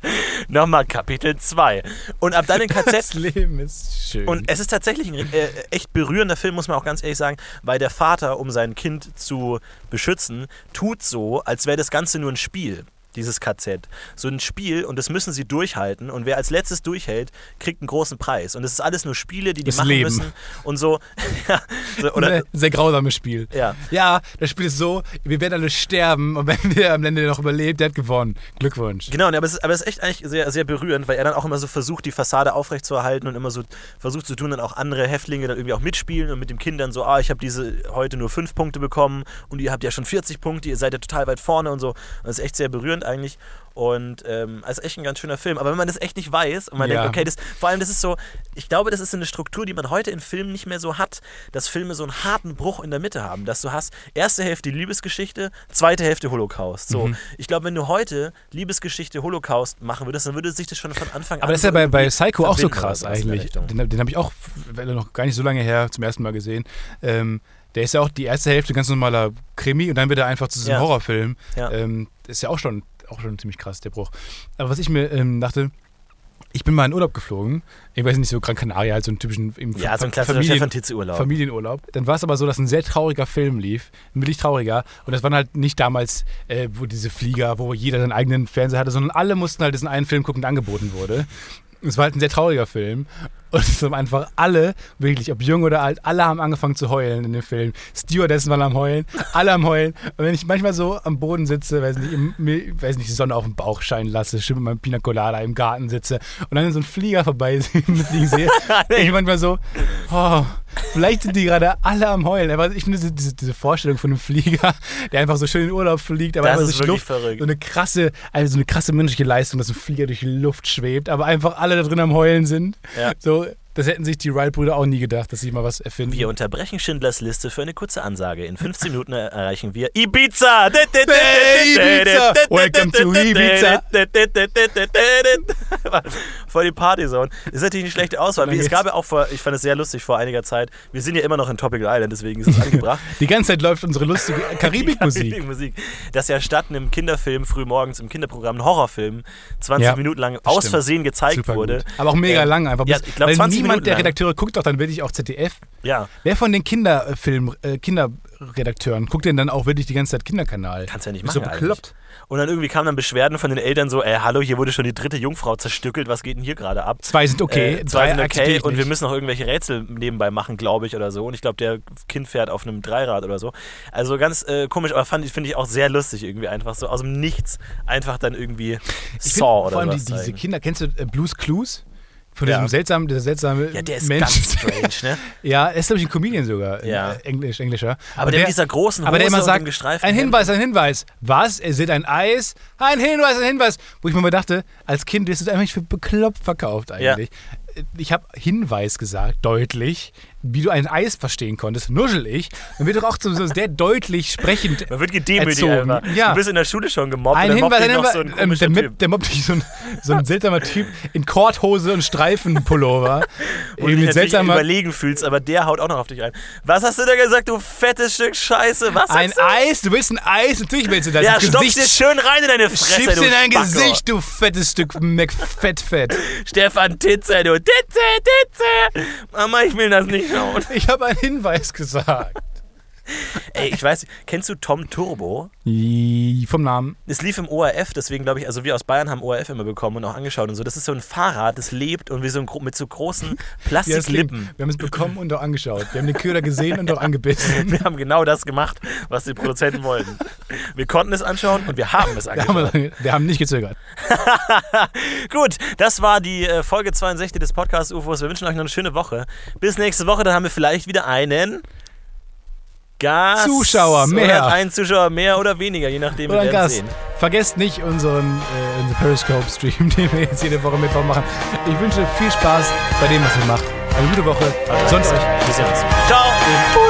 Speaker 2: nochmal Kapitel 2. Und ab dann in KZ
Speaker 1: Das Leben ist schön.
Speaker 2: Und es ist tatsächlich ein äh, echt berührender Film, muss man auch ganz ehrlich sagen, weil der Vater, um sein Kind zu beschützen, tut so, als wäre das Ganze nur ein Spiel. Dieses KZ. So ein Spiel und das müssen sie durchhalten. Und wer als letztes durchhält, kriegt einen großen Preis. Und es ist alles nur Spiele, die die
Speaker 1: Das
Speaker 2: machen
Speaker 1: Leben.
Speaker 2: müssen. Und so. ja, so oder,
Speaker 1: sehr, sehr grausames Spiel.
Speaker 2: ja.
Speaker 1: Ja, das Spiel ist so, wir werden alle sterben und wenn wir am Ende noch überlebt, der hat gewonnen. Glückwunsch.
Speaker 2: Genau, aber es, ist, aber es ist echt eigentlich sehr, sehr berührend, weil er dann auch immer so versucht, die Fassade aufrechtzuerhalten und immer so versucht zu tun, dann auch andere Häftlinge dann irgendwie auch mitspielen und mit dem Kind dann so, ah, ich habe diese heute nur fünf Punkte bekommen und ihr habt ja schon 40 Punkte, ihr seid ja total weit vorne und so. Und das ist echt sehr berührend eigentlich. Und ähm, also echt ein ganz schöner Film. Aber wenn man das echt nicht weiß und man
Speaker 1: Ja.
Speaker 2: denkt, okay, das, vor allem das ist so, ich glaube, das ist eine Struktur, die man heute in Filmen nicht mehr so hat, dass Filme so einen harten Bruch in der Mitte haben. Dass du hast erste Hälfte Liebesgeschichte, zweite Hälfte Holocaust. So,
Speaker 1: Mhm.
Speaker 2: ich glaube, wenn du heute Liebesgeschichte Holocaust machen würdest, dann würde sich das schon von Anfang an.
Speaker 1: Aber das ist ja bei, bei Psycho auch so krass eigentlich. Den, den habe ich auch noch gar nicht so lange her zum ersten Mal gesehen. Ähm, der ist ja auch die erste Hälfte ganz normaler Krimi und dann wird er einfach zu diesem
Speaker 2: Ja.
Speaker 1: Horrorfilm.
Speaker 2: Ja.
Speaker 1: Ähm, ist ja auch schon, auch schon ziemlich krass, der Bruch. Aber was ich mir ähm, dachte, ich bin mal in Urlaub geflogen. Ich weiß nicht, so Gran Canaria, halt so einen typischen
Speaker 2: Ja, so ein klassischer
Speaker 1: Familien-
Speaker 2: Titze-Urlaub.
Speaker 1: Familienurlaub. Dann war es aber so, dass ein sehr trauriger Film lief, ein wirklich trauriger. Und das waren halt nicht damals, äh, wo diese Flieger, wo jeder seinen eigenen Fernseher hatte, sondern alle mussten halt diesen einen Film gucken, der angeboten wurde. Es war halt ein sehr trauriger Film. Und es haben einfach alle, wirklich, ob jung oder alt, alle haben angefangen zu heulen in dem Film. Stewardessen waren am Heulen, alle am Heulen. Und wenn ich manchmal so am Boden sitze, weiß nicht, im, weiß nicht die Sonne auf den Bauch scheinen lasse, schön mit meinem Pina Colada im Garten sitze und dann so ein Flieger vorbei fliegen sehe, denke ich manchmal so, oh, vielleicht sind die gerade alle am Heulen. Aber ich finde diese, diese, diese Vorstellung von einem Flieger, der einfach so schön in den Urlaub fliegt, aber
Speaker 2: Das
Speaker 1: einfach
Speaker 2: ist wirklich
Speaker 1: Luft,
Speaker 2: verrückt.
Speaker 1: so eine krasse, also so eine krasse menschliche Leistung, dass ein Flieger durch die Luft schwebt, aber einfach alle da drin am Heulen sind.
Speaker 2: Ja.
Speaker 1: So, das hätten sich die Wright-Brüder auch nie gedacht, dass sie mal was erfinden.
Speaker 2: Wir unterbrechen Schindlers Liste für eine kurze Ansage. In 15 Minuten erreichen wir Ibiza.
Speaker 1: Ibiza. Welcome to Ibiza.
Speaker 2: Voll die Partyzone. Ist natürlich eine schlechte Auswahl. Es gab ja auch vor, ich fand es sehr lustig vor einiger Zeit. Wir sind ja immer noch in Tropical Island, deswegen ist es angebracht.
Speaker 1: Die ganze Zeit läuft unsere lustige Karibikmusik.
Speaker 2: Musik. Dass ja statt einem Kinderfilm frühmorgens im Kinderprogramm ein Horrorfilm 20
Speaker 1: Ja,
Speaker 2: Minuten lang aus
Speaker 1: stimmt.
Speaker 2: Versehen gezeigt
Speaker 1: Super
Speaker 2: wurde.
Speaker 1: gut. Aber auch mega
Speaker 2: Ähm,
Speaker 1: lang einfach.
Speaker 2: ja, ich glaub,
Speaker 1: weil
Speaker 2: 20 Minuten
Speaker 1: der
Speaker 2: lang.
Speaker 1: Redakteure guckt doch dann wirklich auch ZDF.
Speaker 2: Ja,
Speaker 1: Wer von den Kinderfilm, äh, Kinderredakteuren guckt denn dann auch wirklich die ganze Zeit Kinderkanal?
Speaker 2: kannst ja nicht machen.
Speaker 1: so bekloppt.
Speaker 2: Und dann irgendwie kamen dann Beschwerden von den Eltern so, ey, hallo, hier wurde schon die dritte Jungfrau zerstückelt, was geht denn hier gerade ab?
Speaker 1: Zwei sind okay,
Speaker 2: äh, zwei sind okay und wir müssen noch irgendwelche Rätsel nebenbei machen, glaube ich, oder so. Und ich glaube, der Kind fährt auf einem Dreirad oder so. Also ganz äh, komisch, aber fand ich- finde ich auch sehr lustig irgendwie einfach so aus dem Nichts einfach dann irgendwie
Speaker 1: Ich find
Speaker 2: Saw oder
Speaker 1: Vor allem die,
Speaker 2: was
Speaker 1: diese
Speaker 2: zeigen.
Speaker 1: Kinder, kennst du äh, Blues Clues? Von
Speaker 2: Ja.
Speaker 1: diesem seltsamen, dieser seltsame
Speaker 2: Ja, der ist
Speaker 1: Mensch.
Speaker 2: ganz strange, ne?
Speaker 1: ja, er ist, glaube ich, ein Comedian sogar.
Speaker 2: Ja.
Speaker 1: Englisch, Englischer.
Speaker 2: Aber
Speaker 1: Und
Speaker 2: der, mit dieser großen Hose
Speaker 1: aber der immer sagt, ein. Hinweis, ein Hinweis. Was? Er sieht ein Eis? Ein Hinweis, ein Hinweis. Wo ich mir mal dachte, als Kind du es eigentlich für bekloppt verkauft eigentlich. Ich habe Hinweis gesagt, deutlich, wie du ein Eis verstehen konntest, nuschelig. Dann wird doch auch so sehr deutlich sprechend
Speaker 2: Man wird gedemütigt einfach.
Speaker 1: Ja.
Speaker 2: Du bist in der Schule schon gemobbt
Speaker 1: ein
Speaker 2: und dann
Speaker 1: Hinweis,
Speaker 2: mobbt dich noch
Speaker 1: Hinweis.
Speaker 2: so ein
Speaker 1: ähm, der, der mobbt dich so ein, so ein seltsamer Typ in Korthose und Streifenpullover.
Speaker 2: Wo du dich
Speaker 1: seltsamer
Speaker 2: überlegen fühlst, aber der haut auch noch auf dich ein. Was hast du da gesagt, du fettes Stück Scheiße? Was
Speaker 1: Ein
Speaker 2: du?
Speaker 1: Eis, du willst ein Eis, natürlich willst du das.
Speaker 2: Ja,
Speaker 1: ins
Speaker 2: stopf's
Speaker 1: Gesicht
Speaker 2: dir schön rein in deine Fresse,
Speaker 1: Schieb's
Speaker 2: du
Speaker 1: in dein
Speaker 2: Spacko.
Speaker 1: Gesicht, du fettes Stück McFettfett.
Speaker 2: Stefan Titze, du Titze, Titze. Mama, ich will das nicht schauen.
Speaker 1: Ich habe einen Hinweis gesagt.
Speaker 2: Ey, ich weiß, kennst du Tom Turbo?
Speaker 1: Vom Namen.
Speaker 2: Es lief im ORF, deswegen glaube ich, also wir aus Bayern haben ORF immer bekommen und auch angeschaut und so. Das ist so ein Fahrrad, das lebt und wie so ein, mit so großen
Speaker 1: Ja,
Speaker 2: Plastiklippen.
Speaker 1: Wir haben es bekommen und auch angeschaut. Wir haben den Köder gesehen und auch angebissen.
Speaker 2: Wir haben genau das gemacht, was die Produzenten wollten. Wir konnten es anschauen und wir haben es
Speaker 1: Wir
Speaker 2: angeschaut.
Speaker 1: haben, wir haben nicht gezögert.
Speaker 2: Gut, das war die äh, Folge 62 des Podcast UFOs. Wir wünschen euch noch eine schöne Woche. Bis nächste Woche, dann haben wir vielleicht wieder einen Gast.
Speaker 1: Zuschauer mehr.
Speaker 2: Oder einen Zuschauer mehr oder weniger, je nachdem,
Speaker 1: Oder
Speaker 2: wir
Speaker 1: ein
Speaker 2: werden
Speaker 1: Gast.
Speaker 2: sehen.
Speaker 1: Vergesst nicht unseren, äh, unseren Periscope-Stream, den wir jetzt jede Woche Mittwoch machen. Ich wünsche viel Spaß bei dem, was ihr macht. Eine gute Woche. Sonnt euch.
Speaker 2: Wir sehen uns. Ciao.